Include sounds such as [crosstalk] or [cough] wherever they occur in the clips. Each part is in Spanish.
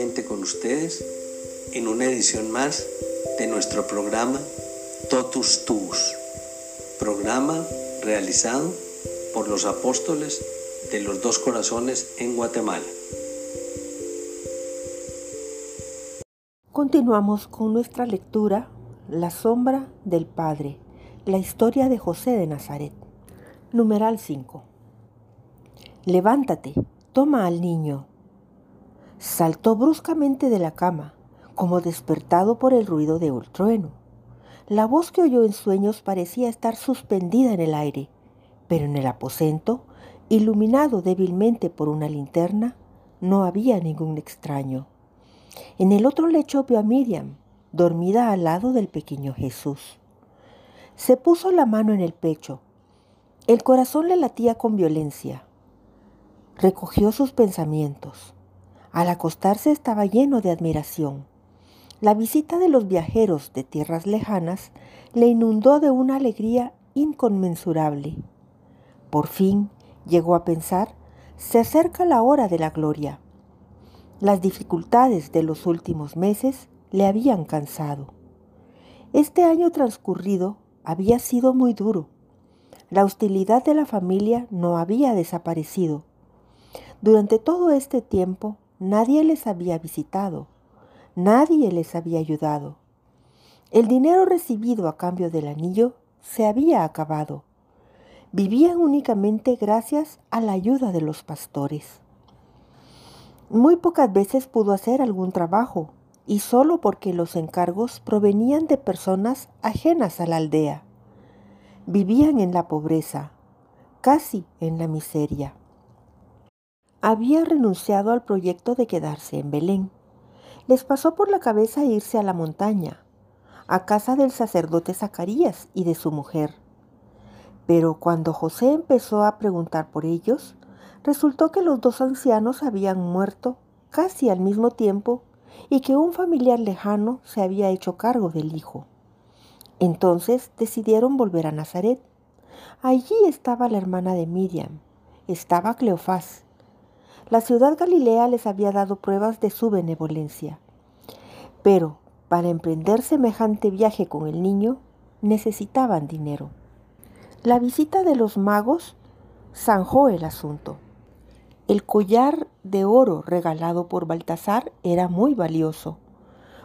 con ustedes en una edición más de nuestro programa Totus Tuus, programa realizado por los apóstoles de los dos corazones en Guatemala. Continuamos con nuestra lectura La sombra del Padre, la historia de José de Nazaret. Numeral 5. Levántate, toma al niño. Saltó bruscamente de la cama, como despertado por el ruido de un trueno. La voz que oyó en sueños parecía estar suspendida en el aire, pero en el aposento, iluminado débilmente por una linterna, no había ningún extraño. En el otro lecho vio a Miriam, dormida al lado del pequeño Jesús. Se puso la mano en el pecho. El corazón le latía con violencia recogió sus pensamientos. Al acostarse estaba lleno de admiración. La visita de los viajeros de tierras lejanas le inundó de una alegría inconmensurable. Por fin llegó a pensar, se acerca la hora de la gloria. Las dificultades de los últimos meses le habían cansado. Este año transcurrido había sido muy duro. La hostilidad de la familia no había desaparecido durante todo este tiempo nadie les había visitado, nadie les había ayudado. El dinero recibido a cambio del anillo se había acabado. Vivían únicamente gracias a la ayuda de los pastores. Muy pocas veces pudo hacer algún trabajo, y solo porque los encargos provenían de personas ajenas a la aldea. Vivían en la pobreza, casi en la miseria había renunciado al proyecto de quedarse en Belén. Les pasó por la cabeza irse a la montaña, a casa del sacerdote Zacarías y de su mujer. Pero cuando José empezó a preguntar por ellos, resultó que los dos ancianos habían muerto casi al mismo tiempo y que un familiar lejano se había hecho cargo del hijo. Entonces decidieron volver a Nazaret. Allí estaba la hermana de Miriam, estaba Cleofás. La ciudad Galilea les había dado pruebas de su benevolencia. Pero para emprender semejante viaje con el niño necesitaban dinero. La visita de los magos zanjó el asunto. El collar de oro regalado por Baltasar era muy valioso.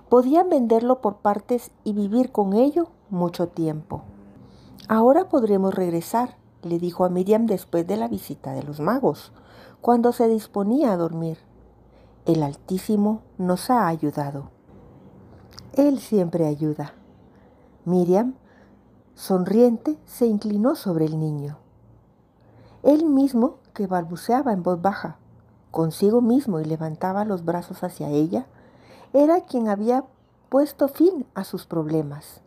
Podían venderlo por partes y vivir con ello mucho tiempo. Ahora podremos regresar, le dijo a Miriam después de la visita de los magos, cuando se disponía a dormir. El Altísimo nos ha ayudado. Él siempre ayuda. Miriam, sonriente, se inclinó sobre el niño. Él mismo que balbuceaba en voz baja, consigo mismo y levantaba los brazos hacia ella, era quien había puesto fin a sus problemas.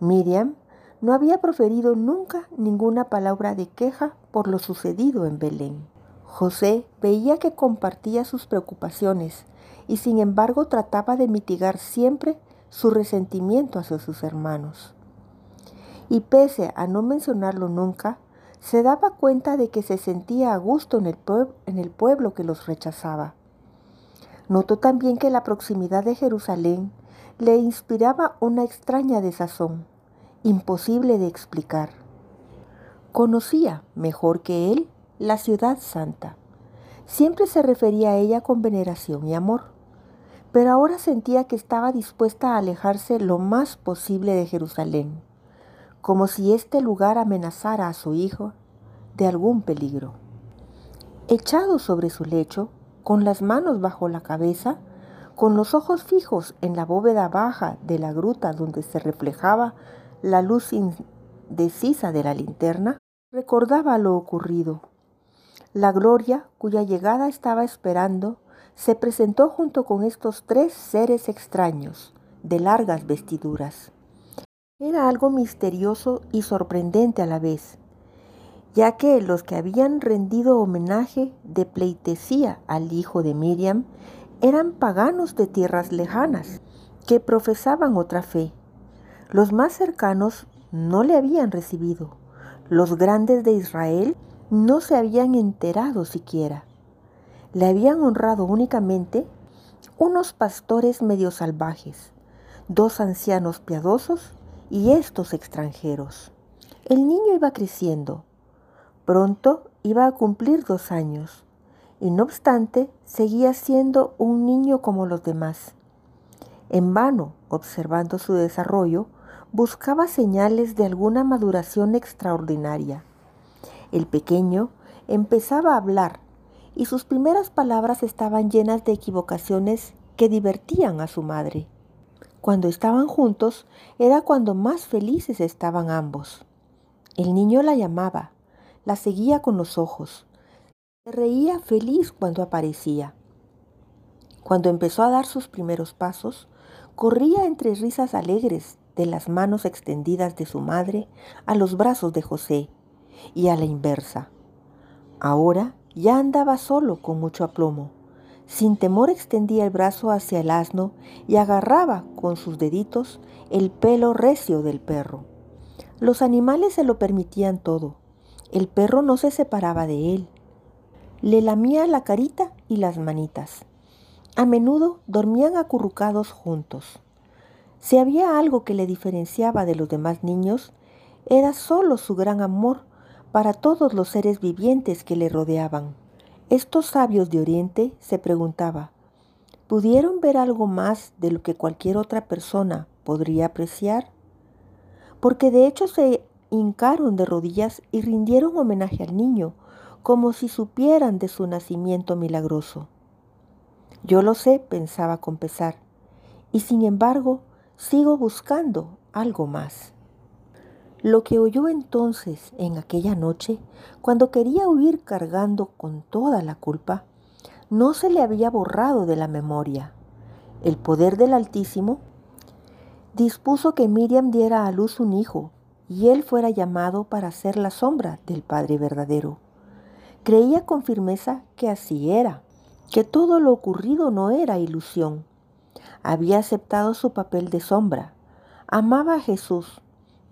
Miriam no había proferido nunca ninguna palabra de queja por lo sucedido en Belén. José veía que compartía sus preocupaciones y sin embargo trataba de mitigar siempre su resentimiento hacia sus hermanos. Y pese a no mencionarlo nunca, se daba cuenta de que se sentía a gusto en el, pueblo que los rechazaba. Notó también que la proximidad de Jerusalén le inspiraba una extraña desazón, imposible de explicar. Conocía, mejor que él, la ciudad santa. Siempre se refería a ella con veneración y amor, pero ahora sentía que estaba dispuesta a alejarse lo más posible de Jerusalén como si este lugar amenazara a su hijo de algún peligro. Echado sobre su lecho, con las manos bajo la cabeza, con los ojos fijos en la bóveda baja de la gruta donde se reflejaba la luz indecisa de la linterna, recordaba lo ocurrido. La gloria, cuya llegada estaba esperando, se presentó junto con estos tres seres extraños, de largas vestiduras. Era algo misterioso y sorprendente a la vez, ya que los que habían rendido homenaje de pleitesía al hijo de Miriam eran paganos de tierras lejanas, que profesaban otra fe. Los más cercanos no le habían recibido. Los grandes de Israel no se habían enterado siquiera. Le habían honrado únicamente unos pastores medio salvajes, dos ancianos piadosos y estos extranjeros. El niño iba creciendo. Pronto iba a cumplir dos años y no obstante seguía siendo un niño como los demás. En vano, observando su desarrollo, buscaba señales de alguna maduración extraordinaria. El pequeño empezaba a hablar y sus primeras palabras estaban llenas de equivocaciones que divertían a su madre. Cuando estaban juntos era cuando más felices estaban ambos. El niño la llamaba, la seguía con los ojos, se reía feliz cuando aparecía. Cuando empezó a dar sus primeros pasos, corría entre risas alegres de las manos extendidas de su madre a los brazos de José y a la inversa. Ahora ya andaba solo con mucho aplomo sin temor extendía el brazo hacia el asno y agarraba con sus deditos el pelo recio del perro. Los animales se lo permitían todo. El perro no se separaba de él. Le lamía la carita y las manitas. A menudo dormían acurrucados juntos. Si había algo que le diferenciaba de los demás niños, era solo su gran amor para todos los seres vivientes que le rodeaban. Estos sabios de Oriente se preguntaba, ¿pudieron ver algo más de lo que cualquier otra persona podría apreciar? Porque de hecho se hincaron de rodillas y rindieron homenaje al niño, como si supieran de su nacimiento milagroso. Yo lo sé, pensaba con pesar, y sin embargo sigo buscando algo más. Lo que oyó entonces en aquella noche, cuando quería huir cargando con toda la culpa, no se le había borrado de la memoria. El poder del Altísimo dispuso que Miriam diera a luz un hijo y él fuera llamado para ser la sombra del Padre verdadero. Creía con firmeza que así era, que todo lo ocurrido no era ilusión. Había aceptado su papel de sombra. Amaba a Jesús,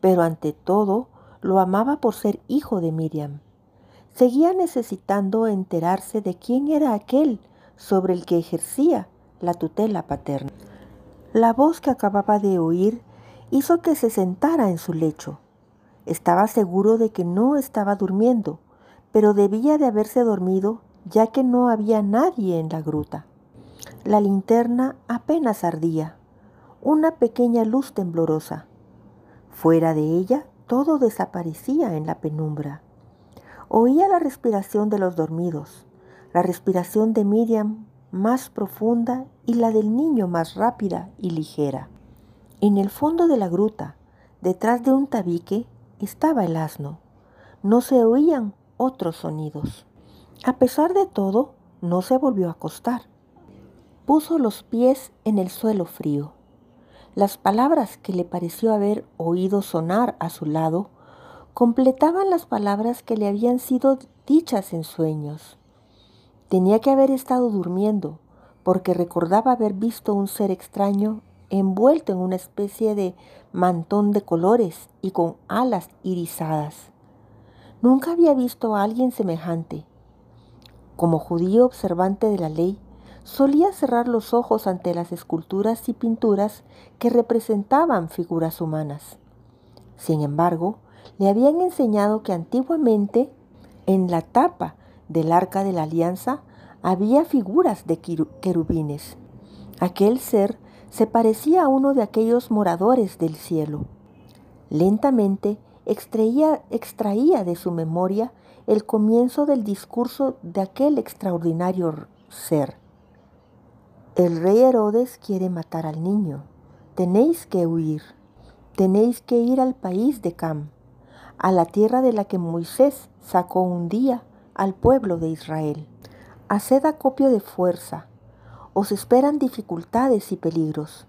pero ante todo lo amaba por ser hijo de Miriam. Seguía necesitando enterarse de quién era aquel sobre el que ejercía la tutela paterna. La voz que acababa de oír hizo que se sentara en su lecho. Estaba seguro de que no estaba durmiendo, pero debía de haberse dormido ya que no había nadie en la gruta. La linterna apenas ardía, una pequeña luz temblorosa. Fuera de ella todo desaparecía en la penumbra. Oía la respiración de los dormidos, la respiración de Miriam más profunda y la del niño más rápida y ligera. En el fondo de la gruta, detrás de un tabique, estaba el asno. No se oían otros sonidos. A pesar de todo, no se volvió a acostar. Puso los pies en el suelo frío. Las palabras que le pareció haber oído sonar a su lado completaban las palabras que le habían sido dichas en sueños. Tenía que haber estado durmiendo, porque recordaba haber visto un ser extraño envuelto en una especie de mantón de colores y con alas irisadas. Nunca había visto a alguien semejante. Como judío observante de la ley, solía cerrar los ojos ante las esculturas y pinturas que representaban figuras humanas. Sin embargo, le habían enseñado que antiguamente en la tapa del arca de la alianza había figuras de querubines. Aquel ser se parecía a uno de aquellos moradores del cielo. Lentamente extraía, extraía de su memoria el comienzo del discurso de aquel extraordinario ser. El rey Herodes quiere matar al niño. Tenéis que huir. Tenéis que ir al país de Cam, a la tierra de la que Moisés sacó un día al pueblo de Israel. Haced acopio de fuerza. Os esperan dificultades y peligros.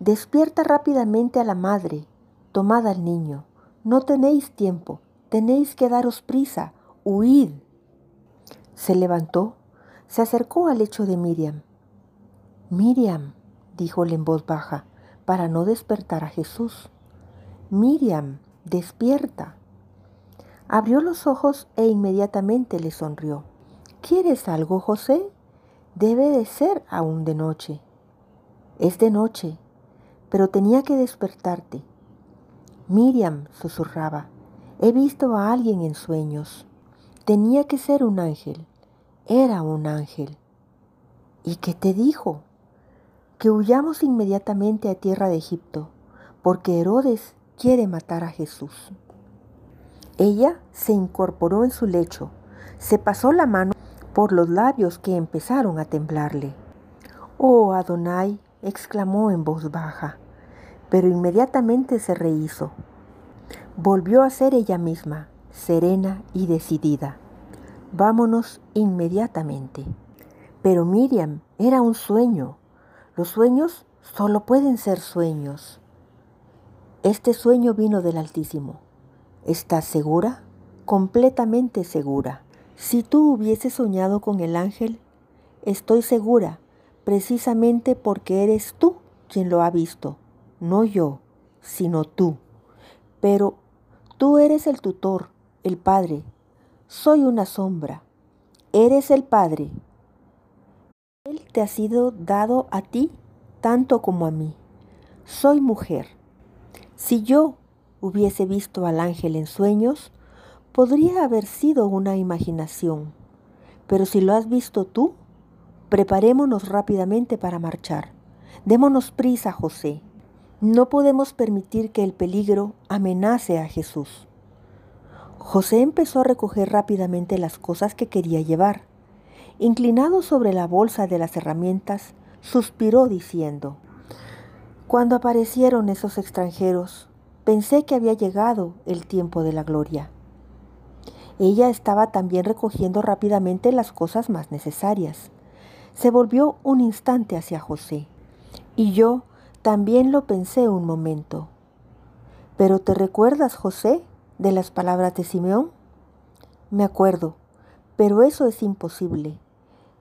Despierta rápidamente a la madre. Tomad al niño. No tenéis tiempo Tenéis que daros prisa, huid. Se levantó, se acercó al lecho de Miriam. Miriam, díjole en voz baja, para no despertar a Jesús. Miriam, despierta. Abrió los ojos e inmediatamente le sonrió. ¿Quieres algo, José? Debe de ser aún de noche. Es de noche, pero tenía que despertarte. Miriam, susurraba, He visto a alguien en sueños. Tenía que ser un ángel. Era un ángel. ¿Y qué te dijo? Que huyamos inmediatamente a tierra de Egipto, porque Herodes quiere matar a Jesús. Ella se incorporó en su lecho, se pasó la mano por los labios que empezaron a temblarle. Oh Adonai, exclamó en voz baja, pero inmediatamente se rehizo volvió a ser ella misma, serena y decidida. Vámonos inmediatamente. Pero Miriam era un sueño. Los sueños solo pueden ser sueños. Este sueño vino del Altísimo. ¿Estás segura? Completamente segura. Si tú hubieses soñado con el ángel, estoy segura, precisamente porque eres tú quien lo ha visto, no yo, sino tú. Pero Tú eres el tutor, el Padre. Soy una sombra. Eres el Padre. Él te ha sido dado a ti tanto como a mí. Soy mujer. Si yo hubiese visto al ángel en sueños, podría haber sido una imaginación. Pero si lo has visto tú, preparémonos rápidamente para marchar. Démonos prisa, José. No podemos permitir que el peligro amenace a Jesús. José empezó a recoger rápidamente las cosas que quería llevar. Inclinado sobre la bolsa de las herramientas, suspiró diciendo, Cuando aparecieron esos extranjeros, pensé que había llegado el tiempo de la gloria. Ella estaba también recogiendo rápidamente las cosas más necesarias. Se volvió un instante hacia José. Y yo, también lo pensé un momento. ¿Pero te recuerdas, José, de las palabras de Simeón? Me acuerdo, pero eso es imposible.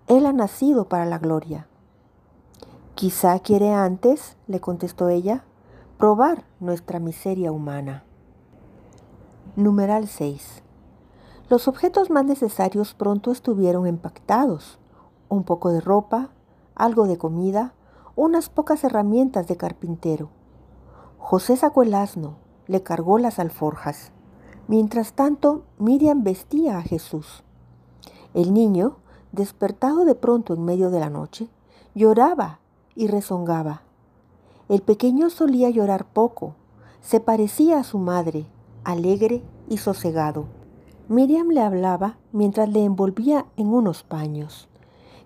Él ha nacido para la gloria. Quizá quiere antes, le contestó ella, probar nuestra miseria humana. Numeral 6. Los objetos más necesarios pronto estuvieron empactados. Un poco de ropa, algo de comida, unas pocas herramientas de carpintero. José sacó el asno, le cargó las alforjas. Mientras tanto, Miriam vestía a Jesús. El niño, despertado de pronto en medio de la noche, lloraba y rezongaba. El pequeño solía llorar poco, se parecía a su madre, alegre y sosegado. Miriam le hablaba mientras le envolvía en unos paños.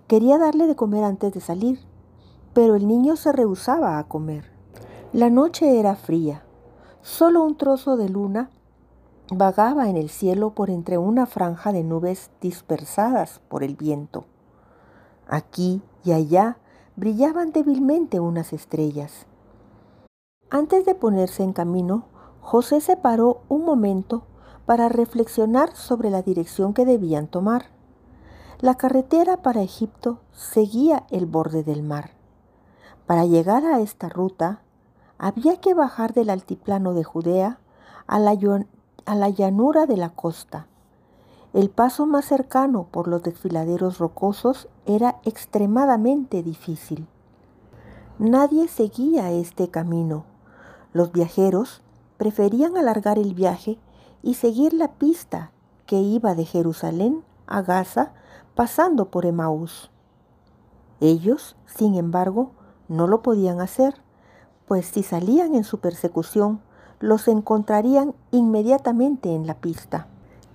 Quería darle de comer antes de salir, pero el niño se rehusaba a comer. La noche era fría. Solo un trozo de luna vagaba en el cielo por entre una franja de nubes dispersadas por el viento. Aquí y allá brillaban débilmente unas estrellas. Antes de ponerse en camino, José se paró un momento para reflexionar sobre la dirección que debían tomar. La carretera para Egipto seguía el borde del mar. Para llegar a esta ruta, había que bajar del altiplano de Judea a la, a la llanura de la costa. El paso más cercano por los desfiladeros rocosos era extremadamente difícil. Nadie seguía este camino. Los viajeros preferían alargar el viaje y seguir la pista que iba de Jerusalén a Gaza pasando por Emaús. Ellos, sin embargo, no lo podían hacer, pues si salían en su persecución, los encontrarían inmediatamente en la pista.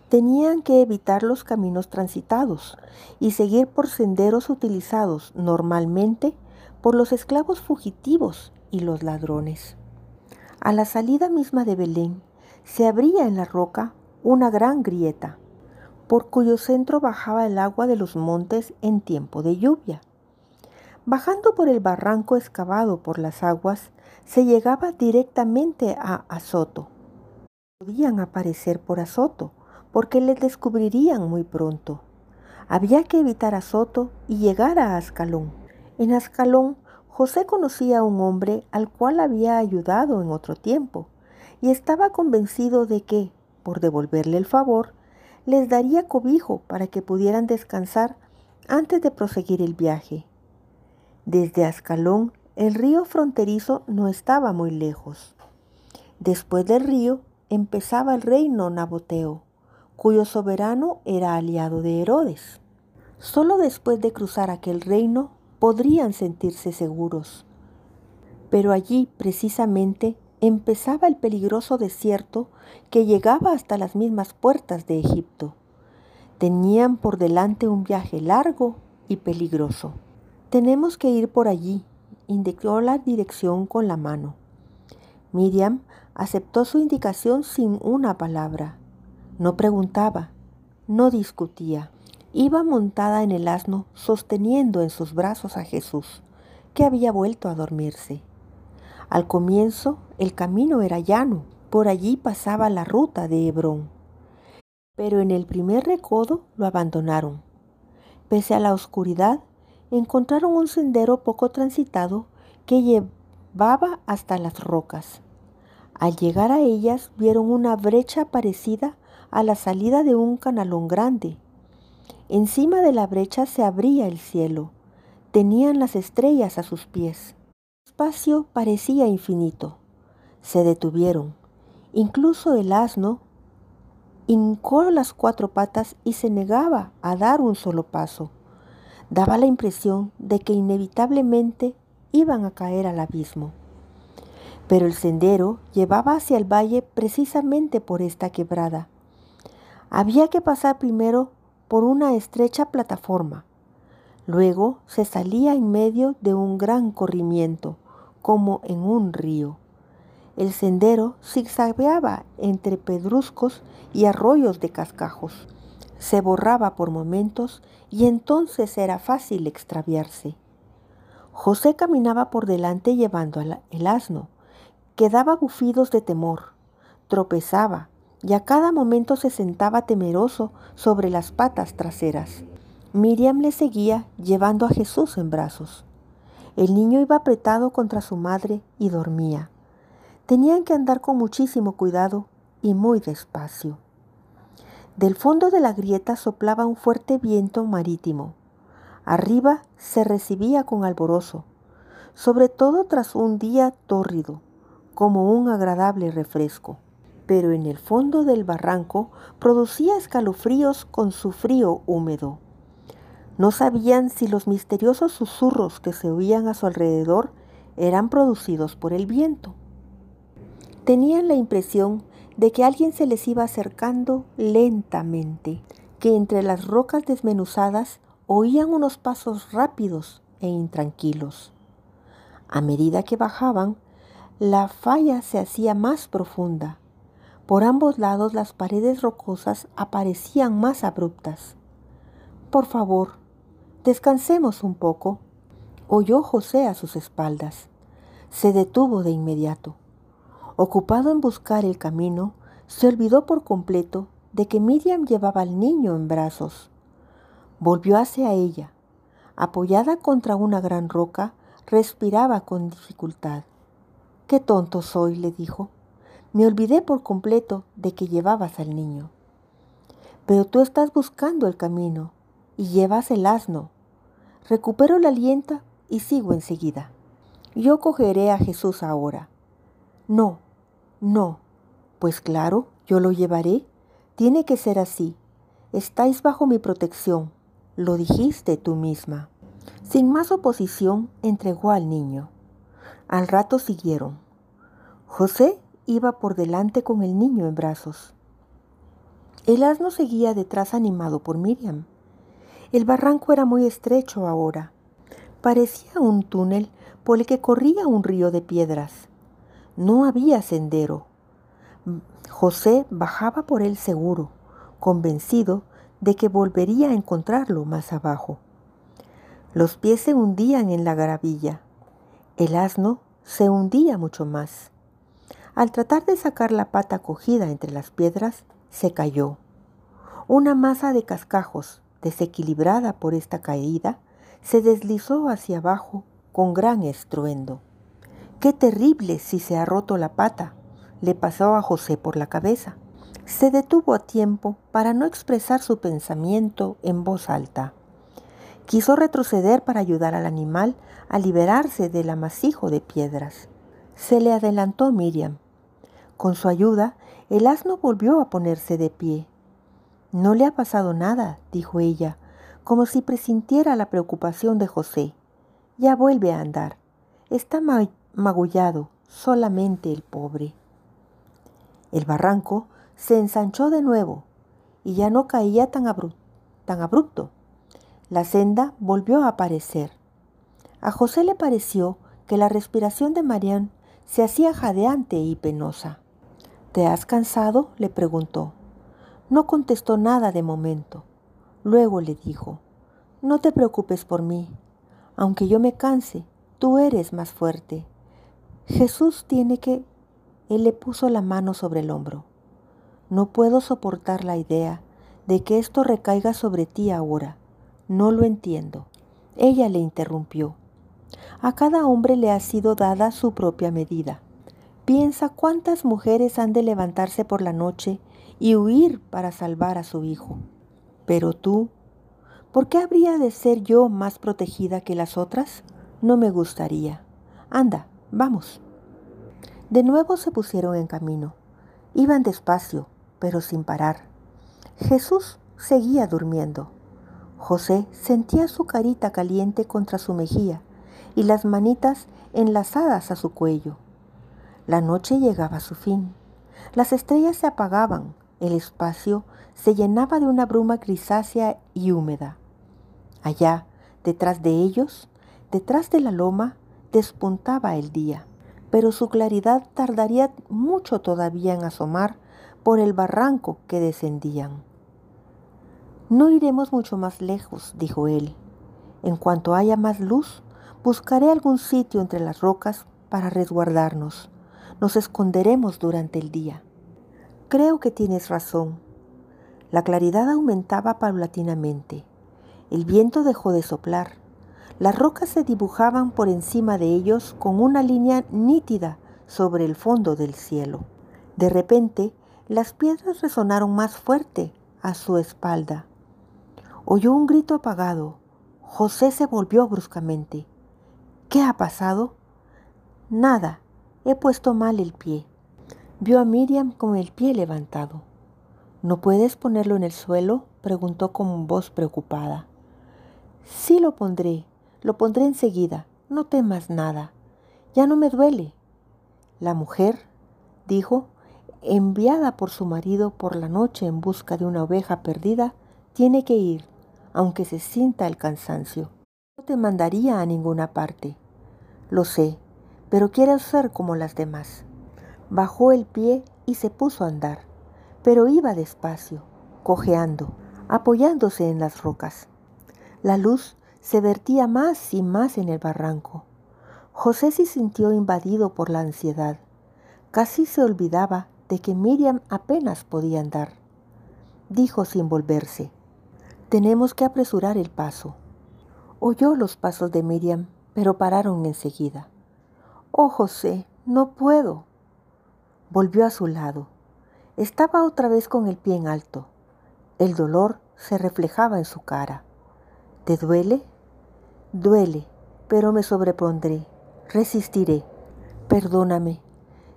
Tenían que evitar los caminos transitados y seguir por senderos utilizados normalmente por los esclavos fugitivos y los ladrones. A la salida misma de Belén se abría en la roca una gran grieta, por cuyo centro bajaba el agua de los montes en tiempo de lluvia. Bajando por el barranco excavado por las aguas, se llegaba directamente a Azoto. Podían aparecer por Azoto, porque les descubrirían muy pronto. Había que evitar Azoto y llegar a Ascalón. En Ascalón, José conocía a un hombre al cual había ayudado en otro tiempo, y estaba convencido de que, por devolverle el favor, les daría cobijo para que pudieran descansar antes de proseguir el viaje. Desde Ascalón el río fronterizo no estaba muy lejos. Después del río empezaba el reino naboteo, cuyo soberano era aliado de Herodes. Solo después de cruzar aquel reino podrían sentirse seguros. Pero allí precisamente empezaba el peligroso desierto que llegaba hasta las mismas puertas de Egipto. Tenían por delante un viaje largo y peligroso. Tenemos que ir por allí, indicó la dirección con la mano. Miriam aceptó su indicación sin una palabra. No preguntaba, no discutía. Iba montada en el asno sosteniendo en sus brazos a Jesús, que había vuelto a dormirse. Al comienzo el camino era llano, por allí pasaba la ruta de Hebrón. Pero en el primer recodo lo abandonaron. Pese a la oscuridad, encontraron un sendero poco transitado que llevaba hasta las rocas. Al llegar a ellas vieron una brecha parecida a la salida de un canalón grande. Encima de la brecha se abría el cielo. Tenían las estrellas a sus pies. El espacio parecía infinito. Se detuvieron. Incluso el asno hincó las cuatro patas y se negaba a dar un solo paso daba la impresión de que inevitablemente iban a caer al abismo. Pero el sendero llevaba hacia el valle precisamente por esta quebrada. Había que pasar primero por una estrecha plataforma. Luego se salía en medio de un gran corrimiento, como en un río. El sendero zigzagueaba entre pedruscos y arroyos de cascajos se borraba por momentos y entonces era fácil extraviarse. José caminaba por delante llevando el asno, que daba bufidos de temor, tropezaba y a cada momento se sentaba temeroso sobre las patas traseras. Miriam le seguía llevando a Jesús en brazos. El niño iba apretado contra su madre y dormía. Tenían que andar con muchísimo cuidado y muy despacio. Del fondo de la grieta soplaba un fuerte viento marítimo. Arriba se recibía con alborozo, sobre todo tras un día tórrido, como un agradable refresco. Pero en el fondo del barranco producía escalofríos con su frío húmedo. No sabían si los misteriosos susurros que se oían a su alrededor eran producidos por el viento. Tenían la impresión de que alguien se les iba acercando lentamente, que entre las rocas desmenuzadas oían unos pasos rápidos e intranquilos. A medida que bajaban, la falla se hacía más profunda. Por ambos lados las paredes rocosas aparecían más abruptas. Por favor, Descansemos un poco. Oyó José a sus espaldas. Se detuvo de inmediato. Ocupado en buscar el camino, se olvidó por completo de que Miriam llevaba al niño en brazos. Volvió hacia ella. Apoyada contra una gran roca, respiraba con dificultad. Qué tonto soy, le dijo. Me olvidé por completo de que llevabas al niño. Pero tú estás buscando el camino y llevas el asno. Recupero el aliento y sigo enseguida. Yo cogeré a Jesús ahora. No, no. Pues claro, yo lo llevaré. Tiene que ser así. Estáis bajo mi protección. Lo dijiste tú misma. Sin más oposición, entregó al niño. Al rato siguieron. José iba por delante con el niño en brazos. El asno seguía detrás animado por Miriam. El barranco era muy estrecho ahora. Parecía un túnel por el que corría un río de piedras. No había sendero. José bajaba por él seguro, convencido de que volvería a encontrarlo más abajo. Los pies se hundían en la gravilla. El asno se hundía mucho más. Al tratar de sacar la pata cogida entre las piedras, se cayó. Una masa de cascajos desequilibrada por esta caída, se deslizó hacia abajo con gran estruendo. ¡Qué terrible si se ha roto la pata! le pasó a José por la cabeza. Se detuvo a tiempo para no expresar su pensamiento en voz alta. Quiso retroceder para ayudar al animal a liberarse del amasijo de piedras. Se le adelantó Miriam. Con su ayuda, el asno volvió a ponerse de pie no le ha pasado nada, dijo ella, como si presintiera la preocupación de José. Ya vuelve a andar. Está magullado, solamente el pobre. El barranco se ensanchó de nuevo y ya no caía tan, tan abrupto. La senda volvió a aparecer. A José le pareció que la respiración de Marián se hacía jadeante y penosa. ¿Te has cansado? le preguntó. No contestó nada de momento. Luego le dijo, No te preocupes por mí. Aunque yo me canse, tú eres más fuerte. Jesús tiene que... Él le puso la mano sobre el hombro. No puedo soportar la idea de que esto recaiga sobre ti ahora. No lo entiendo. Ella le interrumpió. A cada hombre le ha sido dada su propia medida. Piensa cuántas mujeres han de levantarse por la noche y huir para salvar a su hijo. Pero tú, ¿por qué habría de ser yo más protegida que las otras? No me gustaría. Anda, vamos. De nuevo se pusieron en camino. Iban despacio, pero sin parar. Jesús seguía durmiendo. José sentía su carita caliente contra su mejilla y las manitas enlazadas a su cuello. La noche llegaba a su fin. Las estrellas se apagaban, el espacio se llenaba de una bruma grisácea y húmeda. Allá, detrás de ellos, detrás de la loma, despuntaba el día, pero su claridad tardaría mucho todavía en asomar por el barranco que descendían. No iremos mucho más lejos, dijo él. En cuanto haya más luz, buscaré algún sitio entre las rocas para resguardarnos. Nos esconderemos durante el día. Creo que tienes razón. La claridad aumentaba paulatinamente. El viento dejó de soplar. Las rocas se dibujaban por encima de ellos con una línea nítida sobre el fondo del cielo. De repente, las piedras resonaron más fuerte a su espalda. Oyó un grito apagado. José se volvió bruscamente. ¿Qué ha pasado? Nada, he puesto mal el pie. Vio a Miriam con el pie levantado. ¿No puedes ponerlo en el suelo? preguntó con voz preocupada. Sí lo pondré, lo pondré enseguida, no temas nada. Ya no me duele. La mujer, dijo, enviada por su marido por la noche en busca de una oveja perdida, tiene que ir, aunque se sienta el cansancio. No te mandaría a ninguna parte. Lo sé, pero quiero ser como las demás. Bajó el pie y se puso a andar, pero iba despacio, cojeando, apoyándose en las rocas. La luz se vertía más y más en el barranco. José se sintió invadido por la ansiedad. Casi se olvidaba de que Miriam apenas podía andar. Dijo sin volverse, tenemos que apresurar el paso. Oyó los pasos de Miriam, pero pararon enseguida. Oh, José, no puedo. Volvió a su lado. Estaba otra vez con el pie en alto. El dolor se reflejaba en su cara. ¿Te duele? Duele, pero me sobrepondré. Resistiré. Perdóname.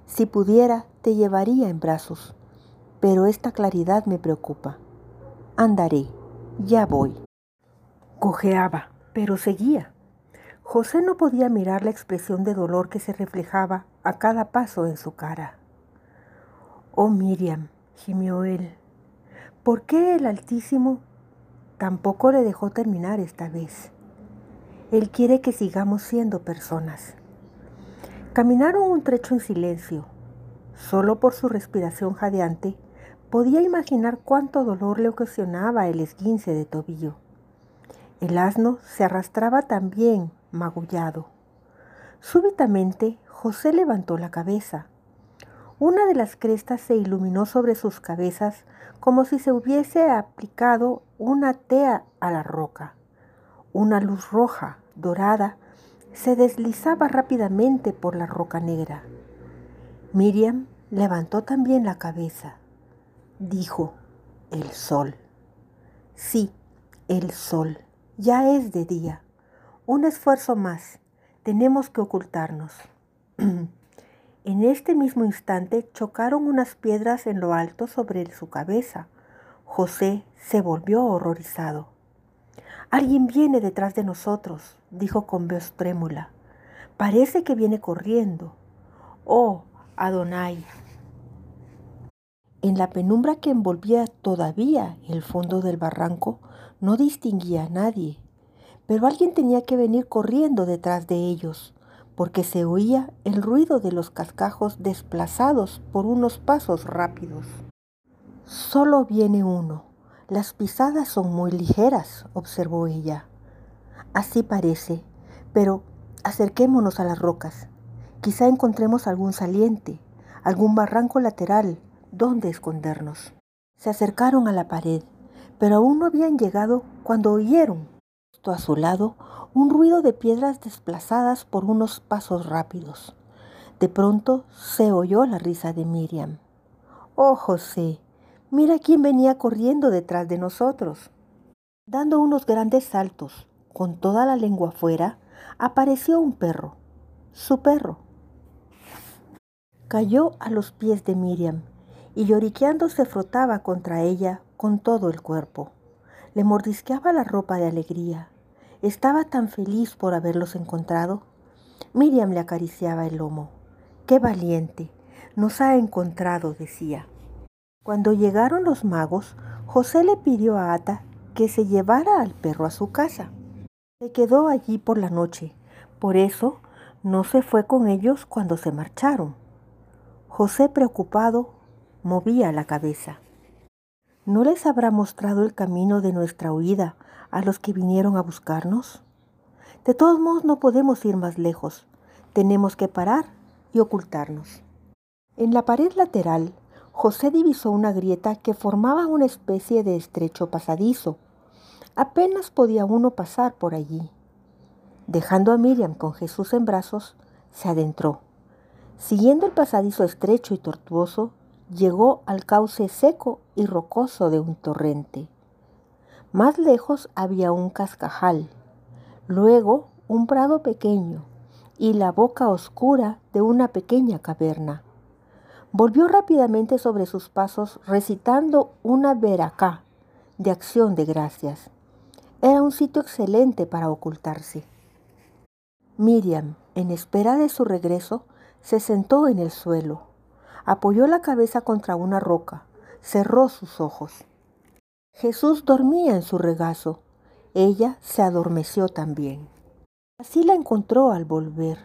Si pudiera, te llevaría en brazos, pero esta claridad me preocupa. Andaré, ya voy. Cojeaba, pero seguía. José no podía mirar la expresión de dolor que se reflejaba a cada paso en su cara. Oh Miriam, gimió él, ¿por qué el Altísimo tampoco le dejó terminar esta vez? Él quiere que sigamos siendo personas. Caminaron un trecho en silencio. Solo por su respiración jadeante podía imaginar cuánto dolor le ocasionaba el esguince de tobillo. El asno se arrastraba también magullado. Súbitamente José levantó la cabeza. Una de las crestas se iluminó sobre sus cabezas como si se hubiese aplicado una tea a la roca. Una luz roja, dorada, se deslizaba rápidamente por la roca negra. Miriam levantó también la cabeza. Dijo, el sol. Sí, el sol. Ya es de día. Un esfuerzo más. Tenemos que ocultarnos. [clears throat] en este mismo instante chocaron unas piedras en lo alto sobre su cabeza. José se volvió horrorizado. Alguien viene detrás de nosotros, dijo con voz trémula. Parece que viene corriendo. Oh, Adonai. En la penumbra que envolvía todavía el fondo del barranco, no distinguía a nadie pero alguien tenía que venir corriendo detrás de ellos, porque se oía el ruido de los cascajos desplazados por unos pasos rápidos. Solo viene uno. Las pisadas son muy ligeras, observó ella. Así parece, pero acerquémonos a las rocas. Quizá encontremos algún saliente, algún barranco lateral donde escondernos. Se acercaron a la pared, pero aún no habían llegado cuando oyeron a su lado un ruido de piedras desplazadas por unos pasos rápidos. De pronto se oyó la risa de Miriam. Oh, José, mira quién venía corriendo detrás de nosotros. Dando unos grandes saltos, con toda la lengua afuera, apareció un perro, su perro. Cayó a los pies de Miriam y lloriqueando se frotaba contra ella con todo el cuerpo. Le mordisqueaba la ropa de alegría estaba tan feliz por haberlos encontrado. Miriam le acariciaba el lomo. ¡Qué valiente! Nos ha encontrado, decía. Cuando llegaron los magos, José le pidió a Ata que se llevara al perro a su casa. Se quedó allí por la noche, por eso no se fue con ellos cuando se marcharon. José, preocupado, movía la cabeza. ¿No les habrá mostrado el camino de nuestra huida a los que vinieron a buscarnos? De todos modos no podemos ir más lejos. Tenemos que parar y ocultarnos. En la pared lateral, José divisó una grieta que formaba una especie de estrecho pasadizo. Apenas podía uno pasar por allí. Dejando a Miriam con Jesús en brazos, se adentró. Siguiendo el pasadizo estrecho y tortuoso, llegó al cauce seco y rocoso de un torrente. Más lejos había un cascajal, luego un prado pequeño y la boca oscura de una pequeña caverna. Volvió rápidamente sobre sus pasos recitando una veracá de acción de gracias. Era un sitio excelente para ocultarse. Miriam, en espera de su regreso, se sentó en el suelo, apoyó la cabeza contra una roca, cerró sus ojos. Jesús dormía en su regazo. Ella se adormeció también. Así la encontró al volver.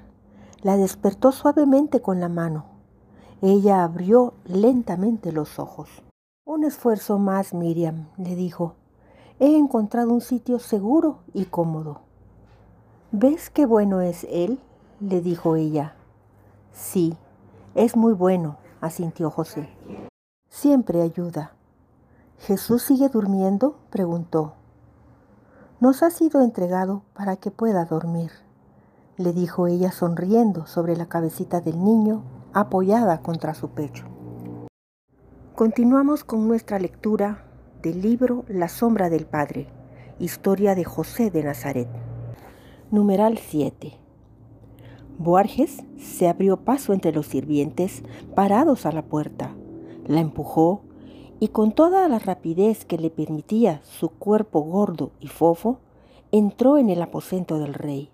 La despertó suavemente con la mano. Ella abrió lentamente los ojos. Un esfuerzo más, Miriam, le dijo. He encontrado un sitio seguro y cómodo. ¿Ves qué bueno es él? le dijo ella. Sí, es muy bueno, asintió José. Siempre ayuda. ¿Jesús sigue durmiendo? preguntó nos ha sido entregado para que pueda dormir, le dijo ella sonriendo sobre la cabecita del niño apoyada contra su pecho. Continuamos con nuestra lectura del libro La sombra del Padre, historia de José de Nazaret. Numeral 7. Borges se abrió paso entre los sirvientes parados a la puerta, la empujó y con toda la rapidez que le permitía su cuerpo gordo y fofo, entró en el aposento del rey.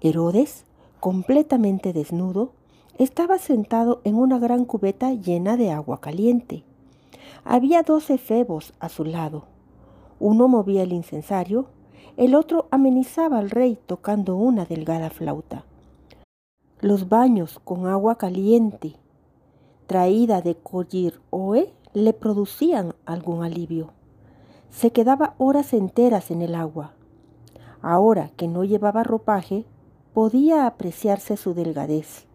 Herodes, completamente desnudo, estaba sentado en una gran cubeta llena de agua caliente. Había dos efebos a su lado. Uno movía el incensario, el otro amenizaba al rey tocando una delgada flauta. Los baños con agua caliente, traída de Collir Oe, le producían algún alivio. Se quedaba horas enteras en el agua. Ahora que no llevaba ropaje, podía apreciarse su delgadez.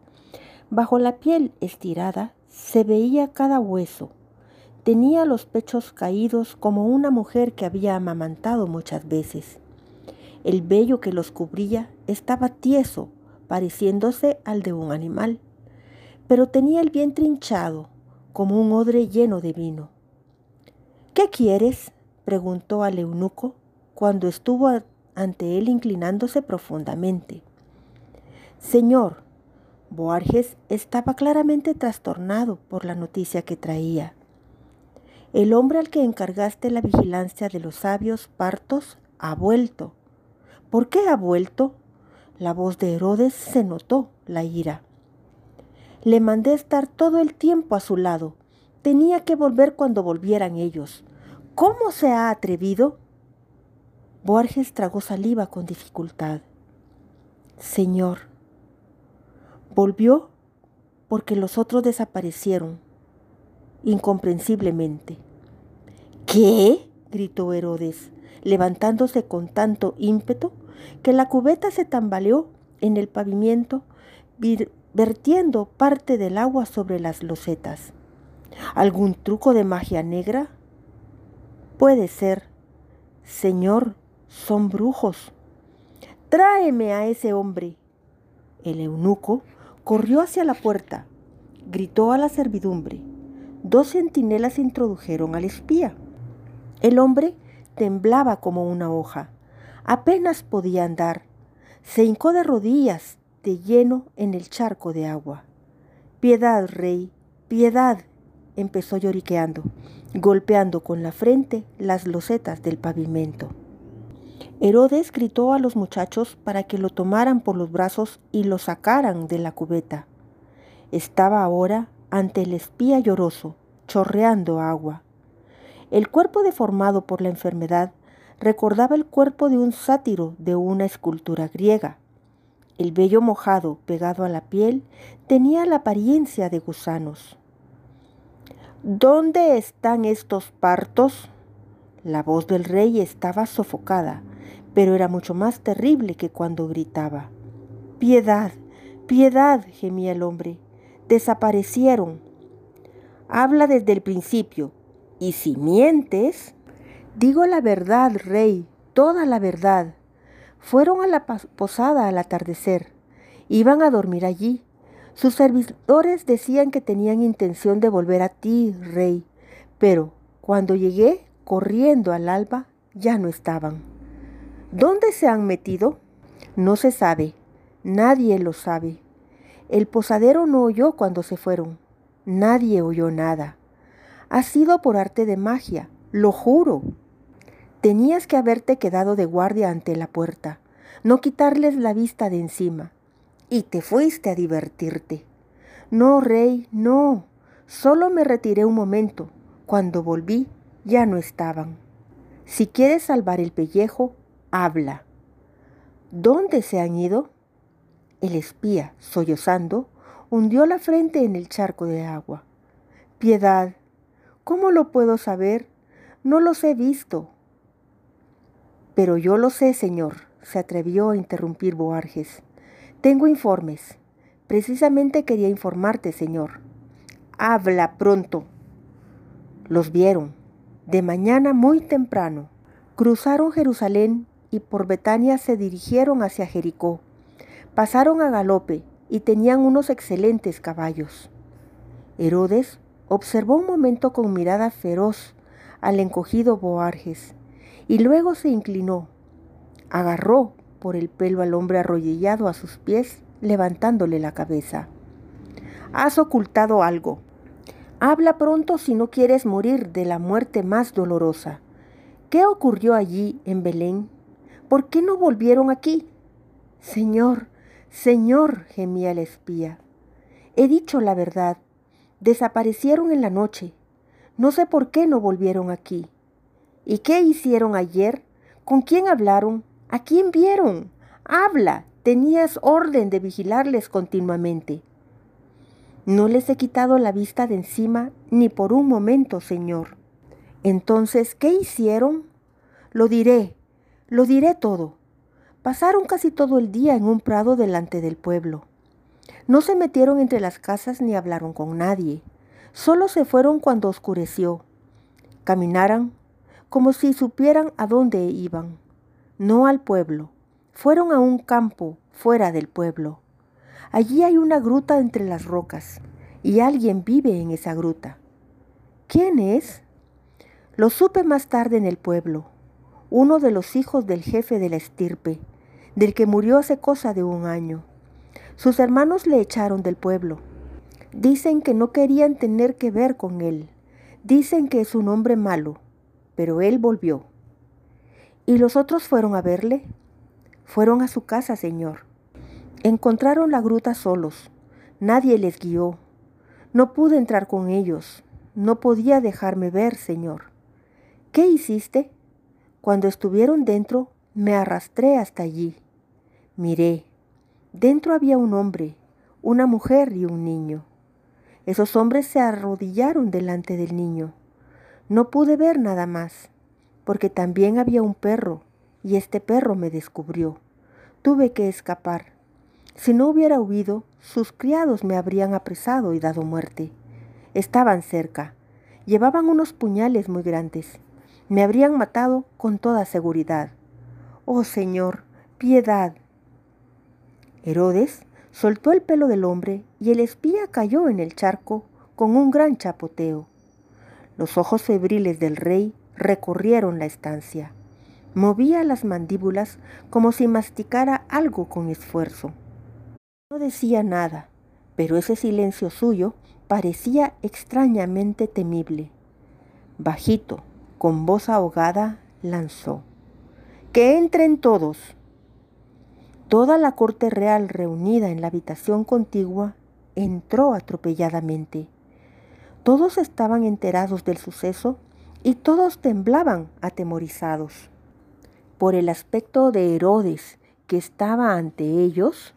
Bajo la piel estirada se veía cada hueso. Tenía los pechos caídos como una mujer que había amamantado muchas veces. El vello que los cubría estaba tieso, pareciéndose al de un animal, pero tenía el vientre hinchado, como un odre lleno de vino. ¿Qué quieres? preguntó al eunuco cuando estuvo ante él inclinándose profundamente. Señor, Boarges estaba claramente trastornado por la noticia que traía. El hombre al que encargaste la vigilancia de los sabios partos ha vuelto. ¿Por qué ha vuelto? La voz de Herodes se notó la ira. Le mandé estar todo el tiempo a su lado. Tenía que volver cuando volvieran ellos. ¿Cómo se ha atrevido? Borges tragó saliva con dificultad. Señor, volvió porque los otros desaparecieron, incomprensiblemente. ¿Qué? gritó Herodes, levantándose con tanto ímpetu que la cubeta se tambaleó en el pavimento, vertiendo parte del agua sobre las losetas. ¿Algún truco de magia negra? Puede ser. Señor, son brujos. Tráeme a ese hombre. El eunuco corrió hacia la puerta, gritó a la servidumbre. Dos centinelas introdujeron al espía. El hombre temblaba como una hoja. Apenas podía andar. Se hincó de rodillas de lleno en el charco de agua. Piedad, rey, piedad, empezó lloriqueando, golpeando con la frente las losetas del pavimento. Herodes gritó a los muchachos para que lo tomaran por los brazos y lo sacaran de la cubeta. Estaba ahora ante el espía lloroso, chorreando agua. El cuerpo deformado por la enfermedad recordaba el cuerpo de un sátiro de una escultura griega. El vello mojado pegado a la piel tenía la apariencia de gusanos. ¿Dónde están estos partos? La voz del rey estaba sofocada, pero era mucho más terrible que cuando gritaba. Piedad, piedad, gemía el hombre. Desaparecieron. Habla desde el principio. Y si mientes, Digo la verdad, rey, toda la verdad. Fueron a la posada al atardecer. Iban a dormir allí. Sus servidores decían que tenían intención de volver a ti, rey, pero cuando llegué corriendo al alba ya no estaban. ¿Dónde se han metido? No se sabe. Nadie lo sabe. El posadero no oyó cuando se fueron. Nadie oyó nada. Ha sido por arte de magia, lo juro. Tenías que haberte quedado de guardia ante la puerta, no quitarles la vista de encima. Y te fuiste a divertirte. No, rey, no. Solo me retiré un momento. Cuando volví, ya no estaban. Si quieres salvar el pellejo, habla. ¿Dónde se han ido? El espía, sollozando, hundió la frente en el charco de agua. Piedad, ¿cómo lo puedo saber? No los he visto. Pero yo lo sé, señor, se atrevió a interrumpir Boarges. Tengo informes. Precisamente quería informarte, señor. Habla pronto. Los vieron. De mañana muy temprano. Cruzaron Jerusalén y por Betania se dirigieron hacia Jericó. Pasaron a galope y tenían unos excelentes caballos. Herodes observó un momento con mirada feroz al encogido Boarges y luego se inclinó, agarró por el pelo al hombre arrodillado a sus pies, levantándole la cabeza. Has ocultado algo. Habla pronto si no quieres morir de la muerte más dolorosa. ¿Qué ocurrió allí en Belén? ¿Por qué no volvieron aquí? Señor, Señor, gemía el espía. He dicho la verdad. Desaparecieron en la noche. No sé por qué no volvieron aquí. ¿Y qué hicieron ayer? ¿Con quién hablaron? ¿A quién vieron? Habla. Tenías orden de vigilarles continuamente. No les he quitado la vista de encima ni por un momento, Señor. Entonces, ¿qué hicieron? Lo diré, lo diré todo. Pasaron casi todo el día en un prado delante del pueblo. No se metieron entre las casas ni hablaron con nadie. Solo se fueron cuando oscureció. Caminaran como si supieran a dónde iban. No al pueblo. Fueron a un campo fuera del pueblo. Allí hay una gruta entre las rocas y alguien vive en esa gruta. ¿Quién es? Lo supe más tarde en el pueblo uno de los hijos del jefe de la estirpe, del que murió hace cosa de un año. Sus hermanos le echaron del pueblo. Dicen que no querían tener que ver con él. Dicen que es un hombre malo, pero él volvió. ¿Y los otros fueron a verle? Fueron a su casa, Señor. Encontraron la gruta solos. Nadie les guió. No pude entrar con ellos. No podía dejarme ver, Señor. ¿Qué hiciste? Cuando estuvieron dentro, me arrastré hasta allí. Miré. Dentro había un hombre, una mujer y un niño. Esos hombres se arrodillaron delante del niño. No pude ver nada más, porque también había un perro, y este perro me descubrió. Tuve que escapar. Si no hubiera huido, sus criados me habrían apresado y dado muerte. Estaban cerca. Llevaban unos puñales muy grandes me habrían matado con toda seguridad. Oh Señor, piedad. Herodes soltó el pelo del hombre y el espía cayó en el charco con un gran chapoteo. Los ojos febriles del rey recorrieron la estancia. Movía las mandíbulas como si masticara algo con esfuerzo. No decía nada, pero ese silencio suyo parecía extrañamente temible. Bajito, con voz ahogada lanzó, Que entren todos. Toda la corte real reunida en la habitación contigua entró atropelladamente. Todos estaban enterados del suceso y todos temblaban atemorizados. Por el aspecto de Herodes que estaba ante ellos,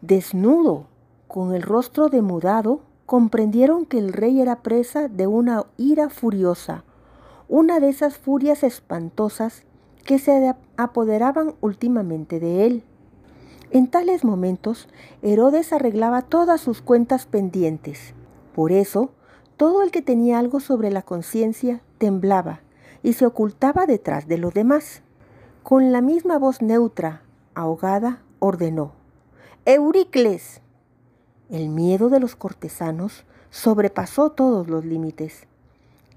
desnudo, con el rostro demudado, comprendieron que el rey era presa de una ira furiosa, una de esas furias espantosas que se apoderaban últimamente de él. En tales momentos, Herodes arreglaba todas sus cuentas pendientes. Por eso, todo el que tenía algo sobre la conciencia temblaba y se ocultaba detrás de los demás. Con la misma voz neutra, ahogada, ordenó, Euricles. El miedo de los cortesanos sobrepasó todos los límites.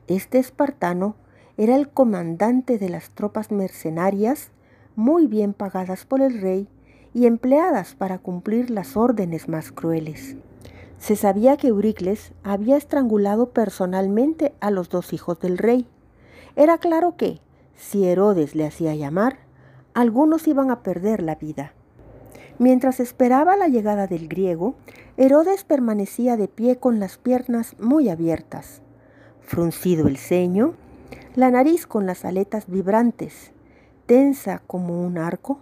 Este espartano era el comandante de las tropas mercenarias muy bien pagadas por el rey y empleadas para cumplir las órdenes más crueles. Se sabía que Euricles había estrangulado personalmente a los dos hijos del rey. Era claro que, si Herodes le hacía llamar, algunos iban a perder la vida. Mientras esperaba la llegada del griego, Herodes permanecía de pie con las piernas muy abiertas, fruncido el ceño, la nariz con las aletas vibrantes, tensa como un arco,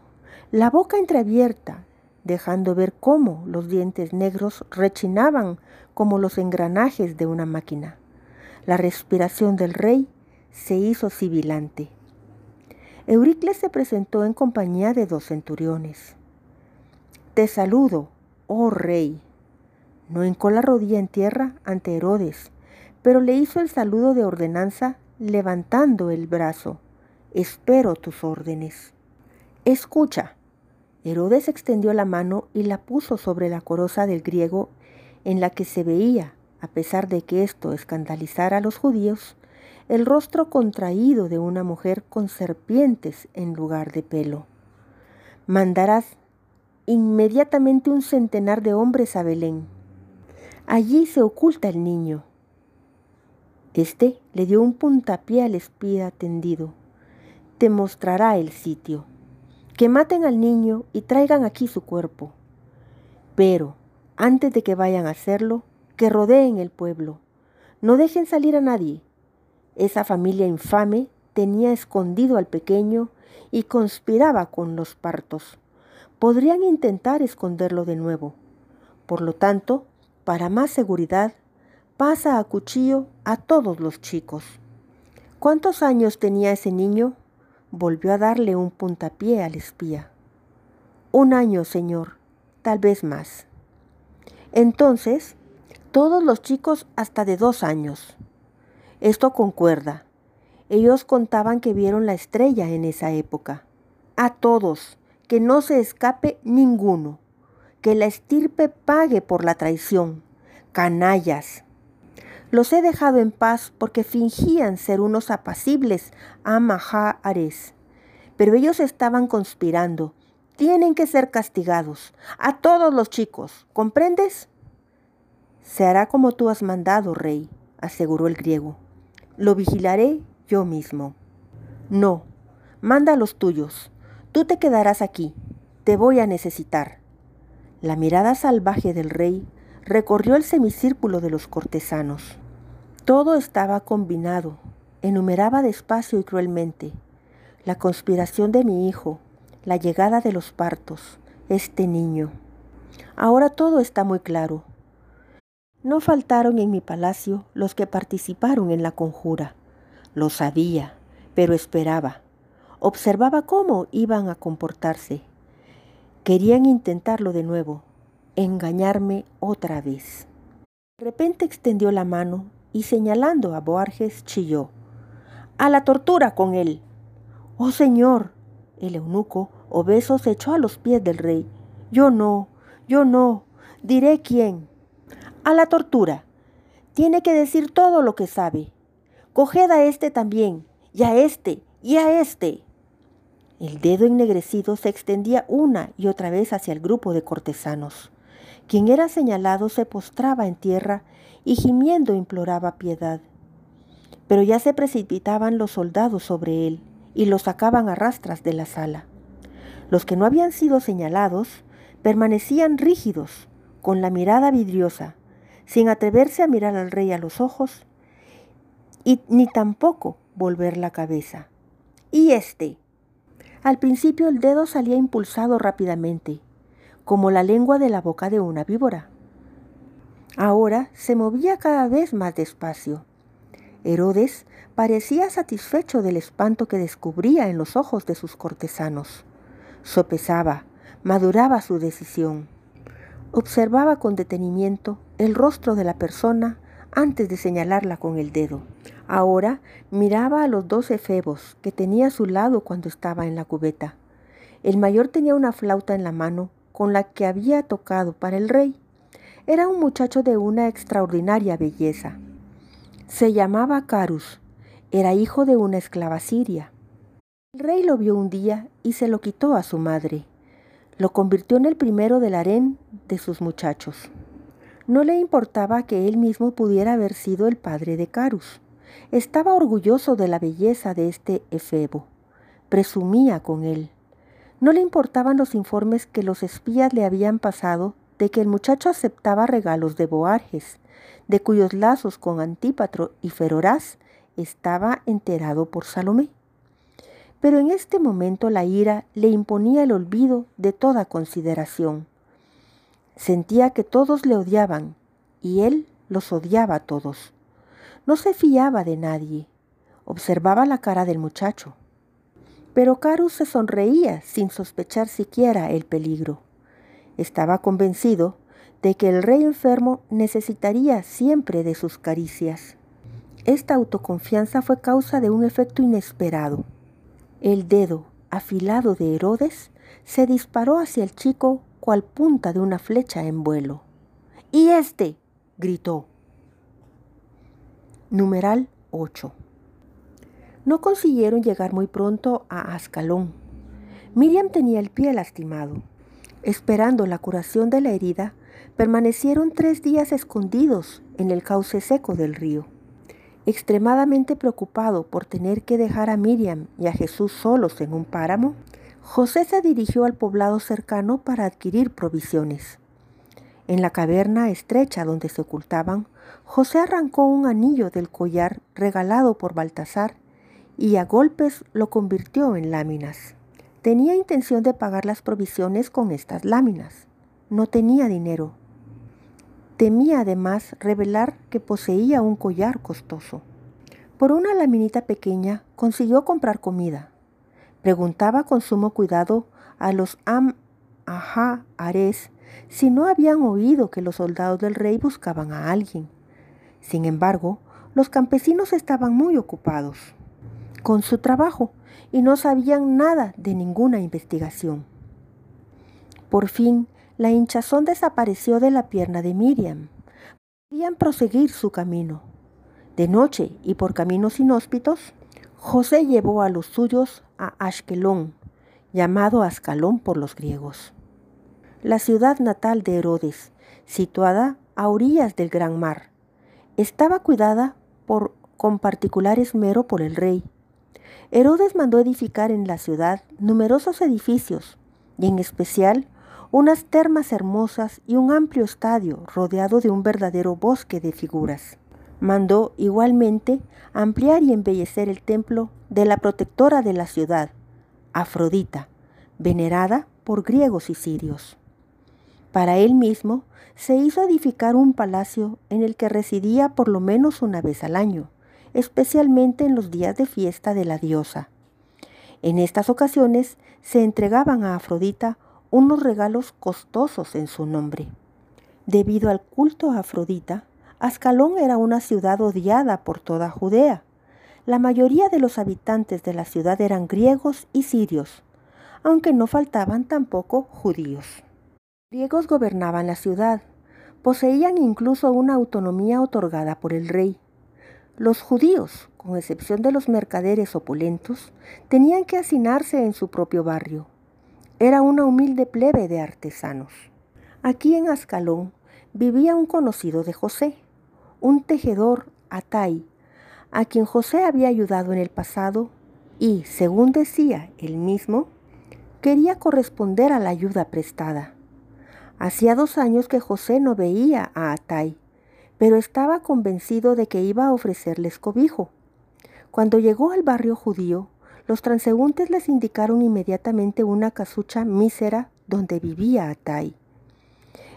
la boca entreabierta, dejando ver cómo los dientes negros rechinaban como los engranajes de una máquina. La respiración del rey se hizo sibilante. Euricles se presentó en compañía de dos centuriones. Te saludo, oh rey. No hincó la rodilla en tierra ante Herodes, pero le hizo el saludo de ordenanza levantando el brazo. Espero tus órdenes. Escucha. Herodes extendió la mano y la puso sobre la coroza del griego en la que se veía, a pesar de que esto escandalizara a los judíos, el rostro contraído de una mujer con serpientes en lugar de pelo. Mandarás inmediatamente un centenar de hombres a Belén. Allí se oculta el niño. Este le dio un puntapié al espía tendido. Te mostrará el sitio. Que maten al niño y traigan aquí su cuerpo. Pero, antes de que vayan a hacerlo, que rodeen el pueblo. No dejen salir a nadie esa familia infame tenía escondido al pequeño y conspiraba con los partos. Podrían intentar esconderlo de nuevo. Por lo tanto, para más seguridad, pasa a cuchillo a todos los chicos. ¿Cuántos años tenía ese niño? Volvió a darle un puntapié al espía. Un año, señor, tal vez más. Entonces, todos los chicos hasta de dos años. Esto concuerda. Ellos contaban que vieron la estrella en esa época. A todos, que no se escape ninguno, que la estirpe pague por la traición. Canallas. Los he dejado en paz porque fingían ser unos apacibles Amaha Ares. Pero ellos estaban conspirando. Tienen que ser castigados. A todos los chicos. ¿Comprendes? Se hará como tú has mandado, rey, aseguró el griego. Lo vigilaré yo mismo. No, manda a los tuyos. Tú te quedarás aquí. Te voy a necesitar. La mirada salvaje del rey recorrió el semicírculo de los cortesanos. Todo estaba combinado. Enumeraba despacio y cruelmente. La conspiración de mi hijo, la llegada de los partos, este niño. Ahora todo está muy claro. No faltaron en mi palacio los que participaron en la conjura. Lo sabía, pero esperaba. Observaba cómo iban a comportarse. Querían intentarlo de nuevo, engañarme otra vez. De repente extendió la mano y señalando a Boarges chilló. A la tortura con él. Oh señor. El eunuco obeso se echó a los pies del rey. Yo no, yo no. Diré quién a la tortura. Tiene que decir todo lo que sabe. Coged a este también, y a este, y a este. El dedo ennegrecido se extendía una y otra vez hacia el grupo de cortesanos. Quien era señalado se postraba en tierra y gimiendo imploraba piedad. Pero ya se precipitaban los soldados sobre él y lo sacaban a rastras de la sala. Los que no habían sido señalados permanecían rígidos, con la mirada vidriosa, sin atreverse a mirar al rey a los ojos y ni tampoco volver la cabeza. Y este. Al principio el dedo salía impulsado rápidamente, como la lengua de la boca de una víbora. Ahora se movía cada vez más despacio. Herodes parecía satisfecho del espanto que descubría en los ojos de sus cortesanos. Sopesaba, maduraba su decisión. Observaba con detenimiento el rostro de la persona antes de señalarla con el dedo. Ahora miraba a los dos efebos que tenía a su lado cuando estaba en la cubeta. El mayor tenía una flauta en la mano con la que había tocado para el rey. Era un muchacho de una extraordinaria belleza. Se llamaba Carus. Era hijo de una esclava siria. El rey lo vio un día y se lo quitó a su madre. Lo convirtió en el primero del harén de sus muchachos. No le importaba que él mismo pudiera haber sido el padre de Carus. Estaba orgulloso de la belleza de este efebo. Presumía con él. No le importaban los informes que los espías le habían pasado de que el muchacho aceptaba regalos de Boarges, de cuyos lazos con Antípatro y Feroraz estaba enterado por Salomé. Pero en este momento la ira le imponía el olvido de toda consideración. Sentía que todos le odiaban y él los odiaba a todos. No se fiaba de nadie. Observaba la cara del muchacho. Pero Carus se sonreía sin sospechar siquiera el peligro. Estaba convencido de que el rey enfermo necesitaría siempre de sus caricias. Esta autoconfianza fue causa de un efecto inesperado. El dedo afilado de Herodes se disparó hacia el chico cual punta de una flecha en vuelo. ¡Y este! gritó. Numeral 8. No consiguieron llegar muy pronto a Ascalón. Miriam tenía el pie lastimado. Esperando la curación de la herida, permanecieron tres días escondidos en el cauce seco del río. Extremadamente preocupado por tener que dejar a Miriam y a Jesús solos en un páramo, José se dirigió al poblado cercano para adquirir provisiones. En la caverna estrecha donde se ocultaban, José arrancó un anillo del collar regalado por Baltasar y a golpes lo convirtió en láminas. Tenía intención de pagar las provisiones con estas láminas. No tenía dinero. Temía además revelar que poseía un collar costoso. Por una laminita pequeña consiguió comprar comida. Preguntaba con sumo cuidado a los Am Ajá Ares si no habían oído que los soldados del rey buscaban a alguien. Sin embargo, los campesinos estaban muy ocupados con su trabajo y no sabían nada de ninguna investigación. Por fin, la hinchazón desapareció de la pierna de Miriam. Podían proseguir su camino. De noche y por caminos inhóspitos, José llevó a los suyos a Ashkelón, llamado Ascalón por los griegos, la ciudad natal de Herodes, situada a orillas del gran mar. Estaba cuidada por, con particular esmero por el rey. Herodes mandó edificar en la ciudad numerosos edificios, y en especial unas termas hermosas y un amplio estadio rodeado de un verdadero bosque de figuras. Mandó igualmente ampliar y embellecer el templo de la protectora de la ciudad, Afrodita, venerada por griegos y sirios. Para él mismo se hizo edificar un palacio en el que residía por lo menos una vez al año, especialmente en los días de fiesta de la diosa. En estas ocasiones se entregaban a Afrodita unos regalos costosos en su nombre. Debido al culto a Afrodita, Ascalón era una ciudad odiada por toda Judea. La mayoría de los habitantes de la ciudad eran griegos y sirios, aunque no faltaban tampoco judíos. Griegos gobernaban la ciudad, poseían incluso una autonomía otorgada por el rey. Los judíos, con excepción de los mercaderes opulentos, tenían que hacinarse en su propio barrio. Era una humilde plebe de artesanos. Aquí en Ascalón vivía un conocido de José, un tejedor Atai, a quien José había ayudado en el pasado y, según decía él mismo, quería corresponder a la ayuda prestada. Hacía dos años que José no veía a Atai, pero estaba convencido de que iba a ofrecerles cobijo. Cuando llegó al barrio judío, los transeúntes les indicaron inmediatamente una casucha mísera donde vivía Atai.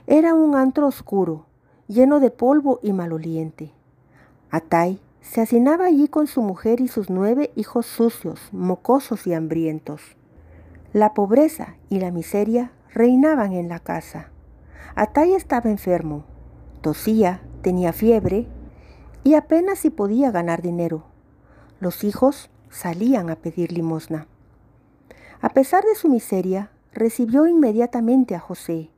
Era un antro oscuro, lleno de polvo y maloliente. Atai se hacinaba allí con su mujer y sus nueve hijos sucios, mocosos y hambrientos. La pobreza y la miseria reinaban en la casa. Atai estaba enfermo, tosía, tenía fiebre y apenas si podía ganar dinero. Los hijos salían a pedir limosna. A pesar de su miseria, recibió inmediatamente a José.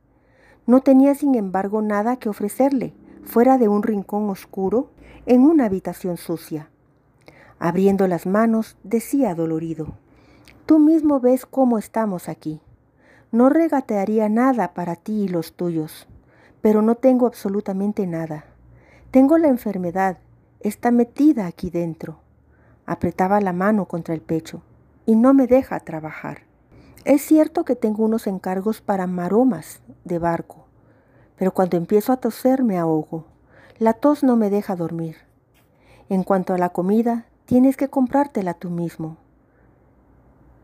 No tenía, sin embargo, nada que ofrecerle, fuera de un rincón oscuro, en una habitación sucia. Abriendo las manos, decía dolorido, Tú mismo ves cómo estamos aquí. No regatearía nada para ti y los tuyos, pero no tengo absolutamente nada. Tengo la enfermedad, está metida aquí dentro. Apretaba la mano contra el pecho y no me deja trabajar. Es cierto que tengo unos encargos para maromas de barco, pero cuando empiezo a toser me ahogo. La tos no me deja dormir. En cuanto a la comida, tienes que comprártela tú mismo.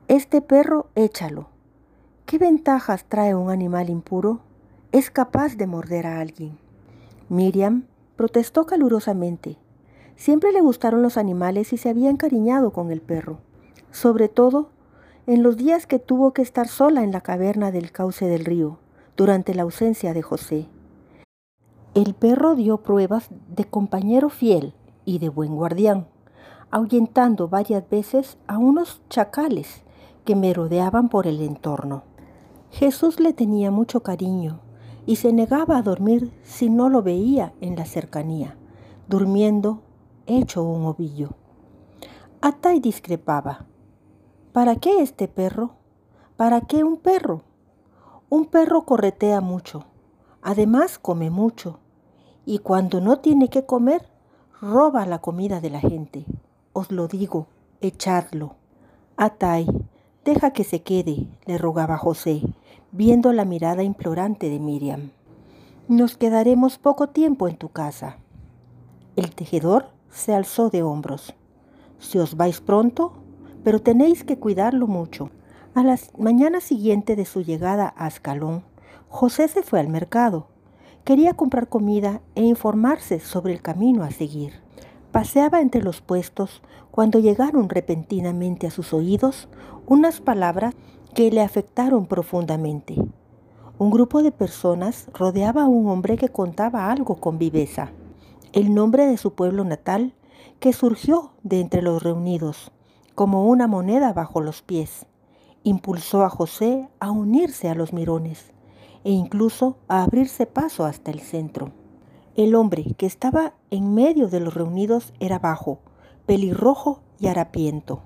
Este perro, échalo. ¿Qué ventajas trae un animal impuro? Es capaz de morder a alguien. Miriam protestó calurosamente. Siempre le gustaron los animales y se había encariñado con el perro, sobre todo en los días que tuvo que estar sola en la caverna del cauce del río, durante la ausencia de José. El perro dio pruebas de compañero fiel y de buen guardián ahuyentando varias veces a unos chacales que merodeaban por el entorno. Jesús le tenía mucho cariño y se negaba a dormir si no lo veía en la cercanía, durmiendo hecho un ovillo. Atai discrepaba. ¿Para qué este perro? ¿Para qué un perro? Un perro corretea mucho, además come mucho, y cuando no tiene que comer, roba la comida de la gente os lo digo, echadlo. Atay, deja que se quede, le rogaba José, viendo la mirada implorante de Miriam. Nos quedaremos poco tiempo en tu casa. El tejedor se alzó de hombros. Si os vais pronto, pero tenéis que cuidarlo mucho. A la mañana siguiente de su llegada a Ascalón, José se fue al mercado. Quería comprar comida e informarse sobre el camino a seguir. Paseaba entre los puestos cuando llegaron repentinamente a sus oídos unas palabras que le afectaron profundamente. Un grupo de personas rodeaba a un hombre que contaba algo con viveza, el nombre de su pueblo natal que surgió de entre los reunidos, como una moneda bajo los pies. Impulsó a José a unirse a los mirones e incluso a abrirse paso hasta el centro. El hombre que estaba en medio de los reunidos era bajo, pelirrojo y harapiento.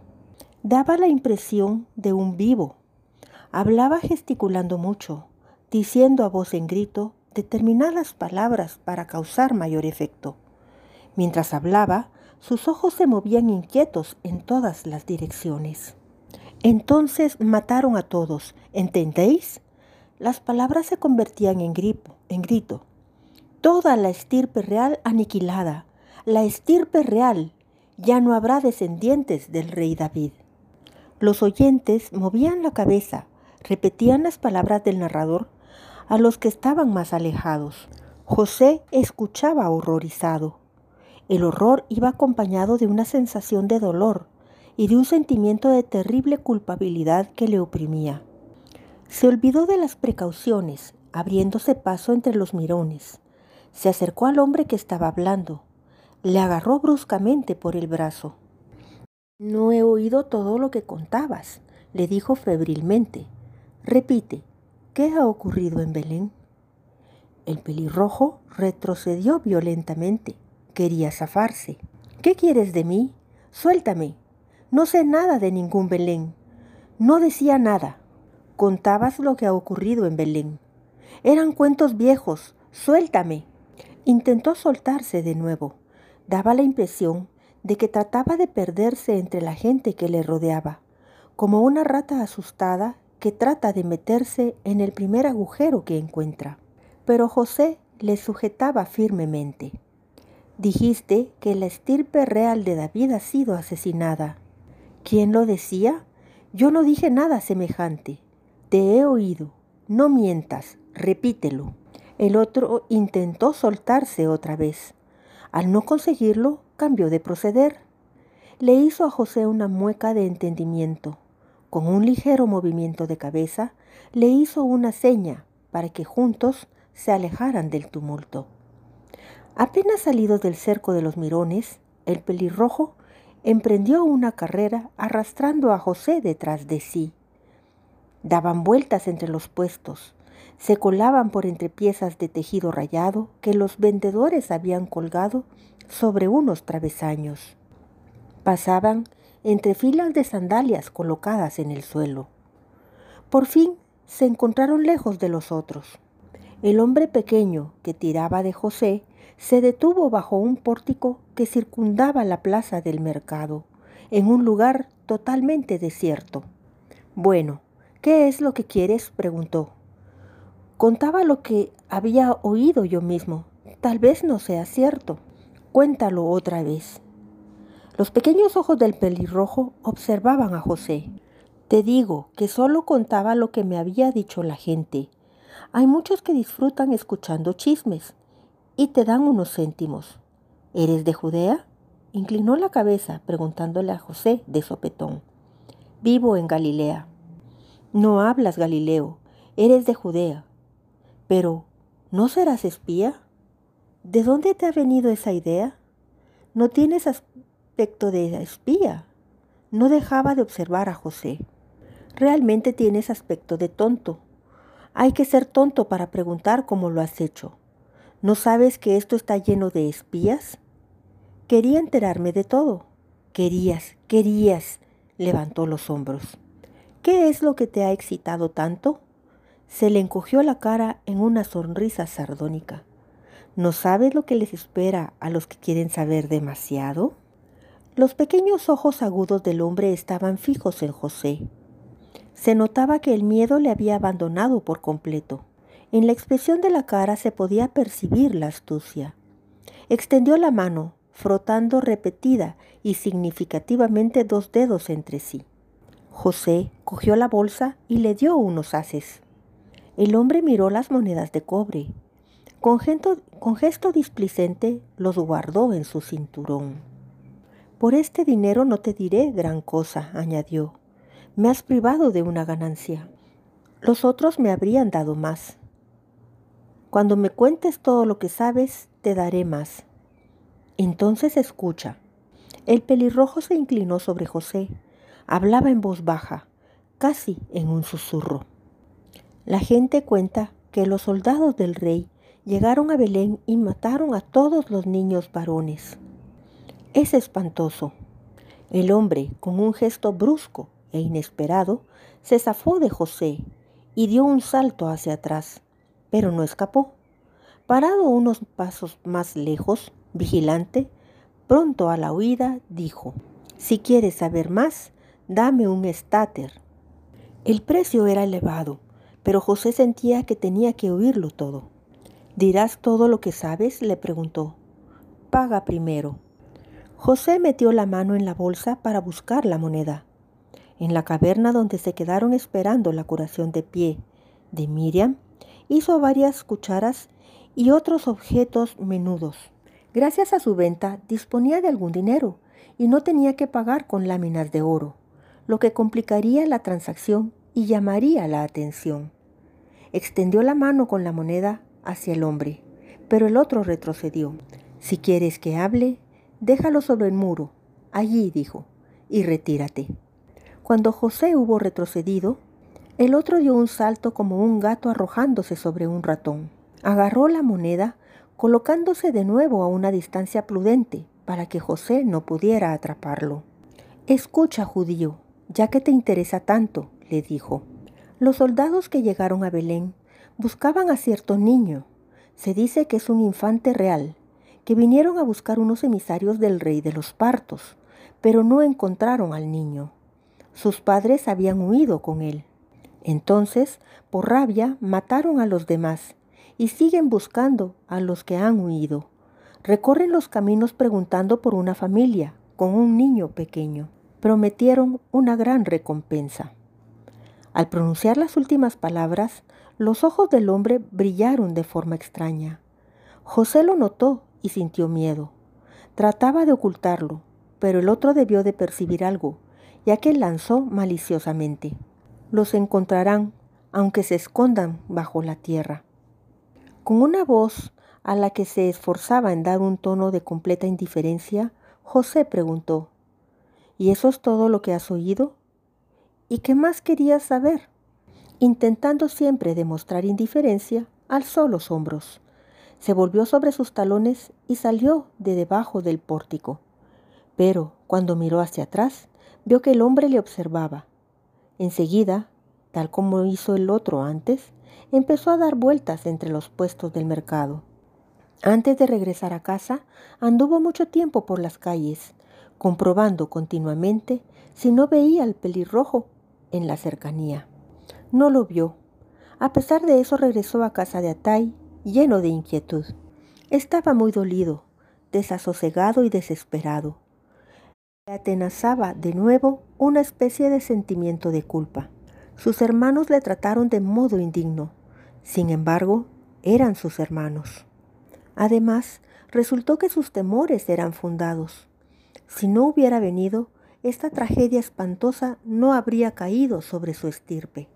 Daba la impresión de un vivo. Hablaba gesticulando mucho, diciendo a voz en grito determinadas palabras para causar mayor efecto. Mientras hablaba, sus ojos se movían inquietos en todas las direcciones. Entonces mataron a todos, ¿entendéis? Las palabras se convertían en, gripo, en grito toda la estirpe real aniquilada. La estirpe real. Ya no habrá descendientes del rey David. Los oyentes movían la cabeza, repetían las palabras del narrador a los que estaban más alejados. José escuchaba horrorizado. El horror iba acompañado de una sensación de dolor y de un sentimiento de terrible culpabilidad que le oprimía. Se olvidó de las precauciones, abriéndose paso entre los mirones. Se acercó al hombre que estaba hablando. Le agarró bruscamente por el brazo. No he oído todo lo que contabas, le dijo febrilmente. Repite, ¿qué ha ocurrido en Belén? El pelirrojo retrocedió violentamente. Quería zafarse. ¿Qué quieres de mí? Suéltame. No sé nada de ningún Belén. No decía nada. Contabas lo que ha ocurrido en Belén. Eran cuentos viejos. Suéltame. Intentó soltarse de nuevo. Daba la impresión de que trataba de perderse entre la gente que le rodeaba, como una rata asustada que trata de meterse en el primer agujero que encuentra. Pero José le sujetaba firmemente. Dijiste que la estirpe real de David ha sido asesinada. ¿Quién lo decía? Yo no dije nada semejante. Te he oído. No mientas, repítelo. El otro intentó soltarse otra vez. Al no conseguirlo, cambió de proceder. Le hizo a José una mueca de entendimiento. Con un ligero movimiento de cabeza, le hizo una seña para que juntos se alejaran del tumulto. Apenas salidos del cerco de los mirones, el pelirrojo emprendió una carrera arrastrando a José detrás de sí. Daban vueltas entre los puestos, se colaban por entre piezas de tejido rayado que los vendedores habían colgado sobre unos travesaños. Pasaban entre filas de sandalias colocadas en el suelo. Por fin se encontraron lejos de los otros. El hombre pequeño que tiraba de José se detuvo bajo un pórtico que circundaba la plaza del mercado, en un lugar totalmente desierto. Bueno, ¿qué es lo que quieres? preguntó. Contaba lo que había oído yo mismo. Tal vez no sea cierto. Cuéntalo otra vez. Los pequeños ojos del pelirrojo observaban a José. Te digo que solo contaba lo que me había dicho la gente. Hay muchos que disfrutan escuchando chismes y te dan unos céntimos. ¿Eres de Judea? Inclinó la cabeza preguntándole a José de sopetón. Vivo en Galilea. No hablas Galileo, eres de Judea. Pero, ¿no serás espía? ¿De dónde te ha venido esa idea? No tienes aspecto de espía. No dejaba de observar a José. Realmente tienes aspecto de tonto. Hay que ser tonto para preguntar cómo lo has hecho. ¿No sabes que esto está lleno de espías? Quería enterarme de todo. Querías, querías. Levantó los hombros. ¿Qué es lo que te ha excitado tanto? Se le encogió la cara en una sonrisa sardónica. ¿No sabes lo que les espera a los que quieren saber demasiado? Los pequeños ojos agudos del hombre estaban fijos en José. Se notaba que el miedo le había abandonado por completo. En la expresión de la cara se podía percibir la astucia. Extendió la mano, frotando repetida y significativamente dos dedos entre sí. José cogió la bolsa y le dio unos haces. El hombre miró las monedas de cobre. Con, gesto, displicente los guardó en su cinturón. Por este dinero no te diré gran cosa, añadió. Me has privado de una ganancia. Los otros me habrían dado más. Cuando me cuentes todo lo que sabes, te daré más. Entonces escucha. El pelirrojo se inclinó sobre José. Hablaba en voz baja, casi en un susurro. La gente cuenta que los soldados del rey llegaron a Belén y mataron a todos los niños varones. Es espantoso. El hombre, con un gesto brusco e inesperado, se zafó de José y dio un salto hacia atrás, pero no escapó. Parado unos pasos más lejos, vigilante, pronto a la huida, dijo, Si quieres saber más, dame un estáter. El precio era elevado pero José sentía que tenía que oírlo todo. ¿Dirás todo lo que sabes? le preguntó. Paga primero. José metió la mano en la bolsa para buscar la moneda. En la caverna donde se quedaron esperando la curación de pie de Miriam, hizo varias cucharas y otros objetos menudos. Gracias a su venta disponía de algún dinero y no tenía que pagar con láminas de oro, lo que complicaría la transacción y llamaría la atención. Extendió la mano con la moneda hacia el hombre, pero el otro retrocedió. Si quieres que hable, déjalo sobre el muro, allí dijo, y retírate. Cuando José hubo retrocedido, el otro dio un salto como un gato arrojándose sobre un ratón. Agarró la moneda, colocándose de nuevo a una distancia prudente para que José no pudiera atraparlo. Escucha, judío, ya que te interesa tanto, le dijo. Los soldados que llegaron a Belén buscaban a cierto niño. Se dice que es un infante real, que vinieron a buscar unos emisarios del rey de los partos, pero no encontraron al niño. Sus padres habían huido con él. Entonces, por rabia, mataron a los demás y siguen buscando a los que han huido. Recorren los caminos preguntando por una familia con un niño pequeño. Prometieron una gran recompensa. Al pronunciar las últimas palabras, los ojos del hombre brillaron de forma extraña. José lo notó y sintió miedo. Trataba de ocultarlo, pero el otro debió de percibir algo, ya que lanzó maliciosamente. Los encontrarán, aunque se escondan bajo la tierra. Con una voz a la que se esforzaba en dar un tono de completa indiferencia, José preguntó, ¿Y eso es todo lo que has oído? ¿Y qué más querías saber? Intentando siempre demostrar indiferencia, alzó los hombros, se volvió sobre sus talones y salió de debajo del pórtico. Pero cuando miró hacia atrás, vio que el hombre le observaba. Enseguida, tal como hizo el otro antes, empezó a dar vueltas entre los puestos del mercado. Antes de regresar a casa, anduvo mucho tiempo por las calles, comprobando continuamente si no veía al pelirrojo en la cercanía. No lo vio. A pesar de eso regresó a casa de Atay lleno de inquietud. Estaba muy dolido, desasosegado y desesperado. Le atenazaba de nuevo una especie de sentimiento de culpa. Sus hermanos le trataron de modo indigno. Sin embargo, eran sus hermanos. Además, resultó que sus temores eran fundados. Si no hubiera venido, esta tragedia espantosa no habría caído sobre su estirpe.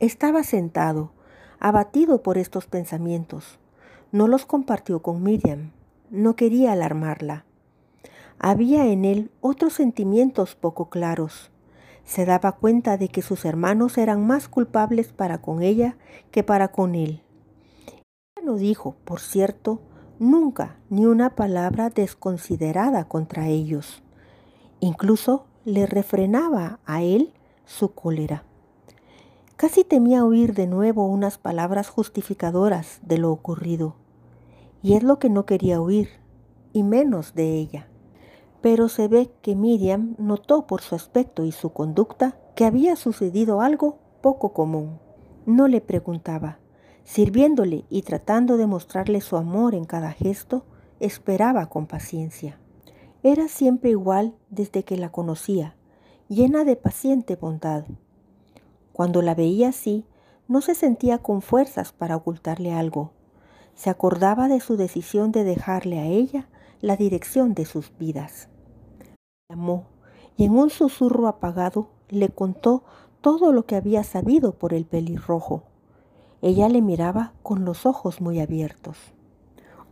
Estaba sentado, abatido por estos pensamientos. No los compartió con Miriam, no quería alarmarla. Había en él otros sentimientos poco claros. Se daba cuenta de que sus hermanos eran más culpables para con ella que para con él. Ella no dijo, por cierto, nunca ni una palabra desconsiderada contra ellos. Incluso le refrenaba a él su cólera. Casi temía oír de nuevo unas palabras justificadoras de lo ocurrido. Y es lo que no quería oír, y menos de ella. Pero se ve que Miriam notó por su aspecto y su conducta que había sucedido algo poco común. No le preguntaba, sirviéndole y tratando de mostrarle su amor en cada gesto, esperaba con paciencia. Era siempre igual desde que la conocía, llena de paciente bondad. Cuando la veía así, no se sentía con fuerzas para ocultarle algo. Se acordaba de su decisión de dejarle a ella la dirección de sus vidas. Llamó y en un susurro apagado le contó todo lo que había sabido por el pelirrojo. Ella le miraba con los ojos muy abiertos.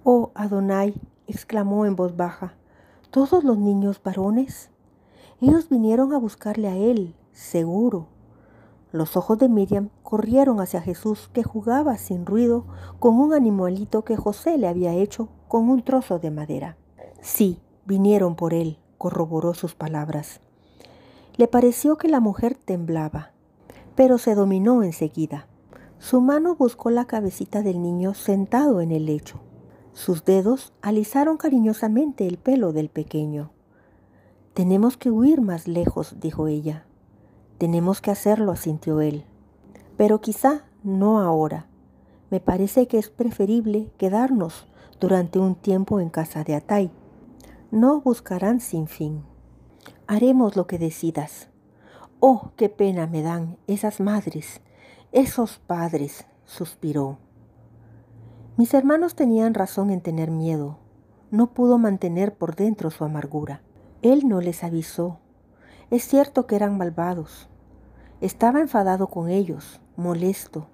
Oh, Adonai, exclamó en voz baja, ¿todos los niños varones? Ellos vinieron a buscarle a él, seguro. Los ojos de Miriam corrieron hacia Jesús que jugaba sin ruido con un animalito que José le había hecho con un trozo de madera. Sí, vinieron por él, corroboró sus palabras. Le pareció que la mujer temblaba, pero se dominó enseguida. Su mano buscó la cabecita del niño sentado en el lecho. Sus dedos alisaron cariñosamente el pelo del pequeño. Tenemos que huir más lejos, dijo ella. Tenemos que hacerlo, asintió él. Pero quizá no ahora. Me parece que es preferible quedarnos durante un tiempo en casa de Atay. No buscarán sin fin. Haremos lo que decidas. Oh, qué pena me dan esas madres, esos padres, suspiró. Mis hermanos tenían razón en tener miedo. No pudo mantener por dentro su amargura. Él no les avisó. Es cierto que eran malvados, estaba enfadado con ellos, molesto,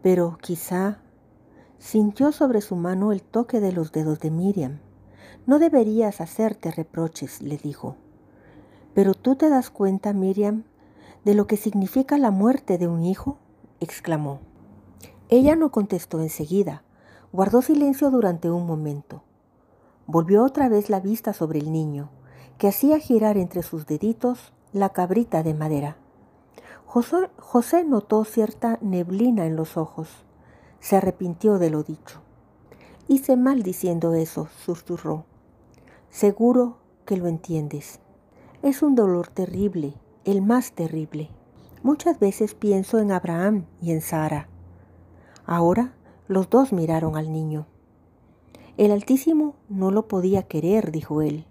pero quizá sintió sobre su mano el toque de los dedos de Miriam. No deberías hacerte reproches, le dijo. Pero tú te das cuenta, Miriam, de lo que significa la muerte de un hijo, exclamó. Ella no contestó enseguida, guardó silencio durante un momento. Volvió otra vez la vista sobre el niño, que hacía girar entre sus deditos la cabrita de madera. José, notó cierta neblina en los ojos. Se arrepintió de lo dicho. Hice mal diciendo eso, susurró. Seguro que lo entiendes. Es un dolor terrible, el más terrible. Muchas veces pienso en Abraham y en Sara. Ahora los dos miraron al niño. El Altísimo no lo podía querer, dijo él.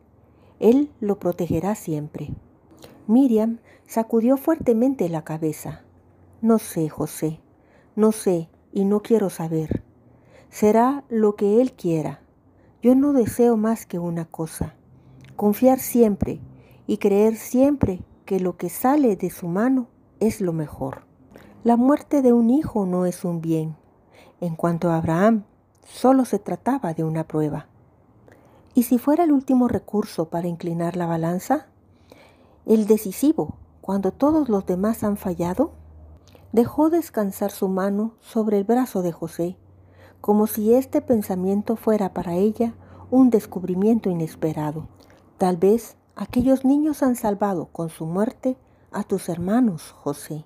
Él lo protegerá siempre. Miriam sacudió fuertemente la cabeza. No sé, José, no sé y no quiero saber. Será lo que Él quiera. Yo no deseo más que una cosa, confiar siempre y creer siempre que lo que sale de su mano es lo mejor. La muerte de un hijo no es un bien. En cuanto a Abraham, solo se trataba de una prueba. ¿Y si fuera el último recurso para inclinar la balanza? ¿El decisivo cuando todos los demás han fallado? Dejó descansar su mano sobre el brazo de José, como si este pensamiento fuera para ella un descubrimiento inesperado. Tal vez aquellos niños han salvado con su muerte a tus hermanos, José.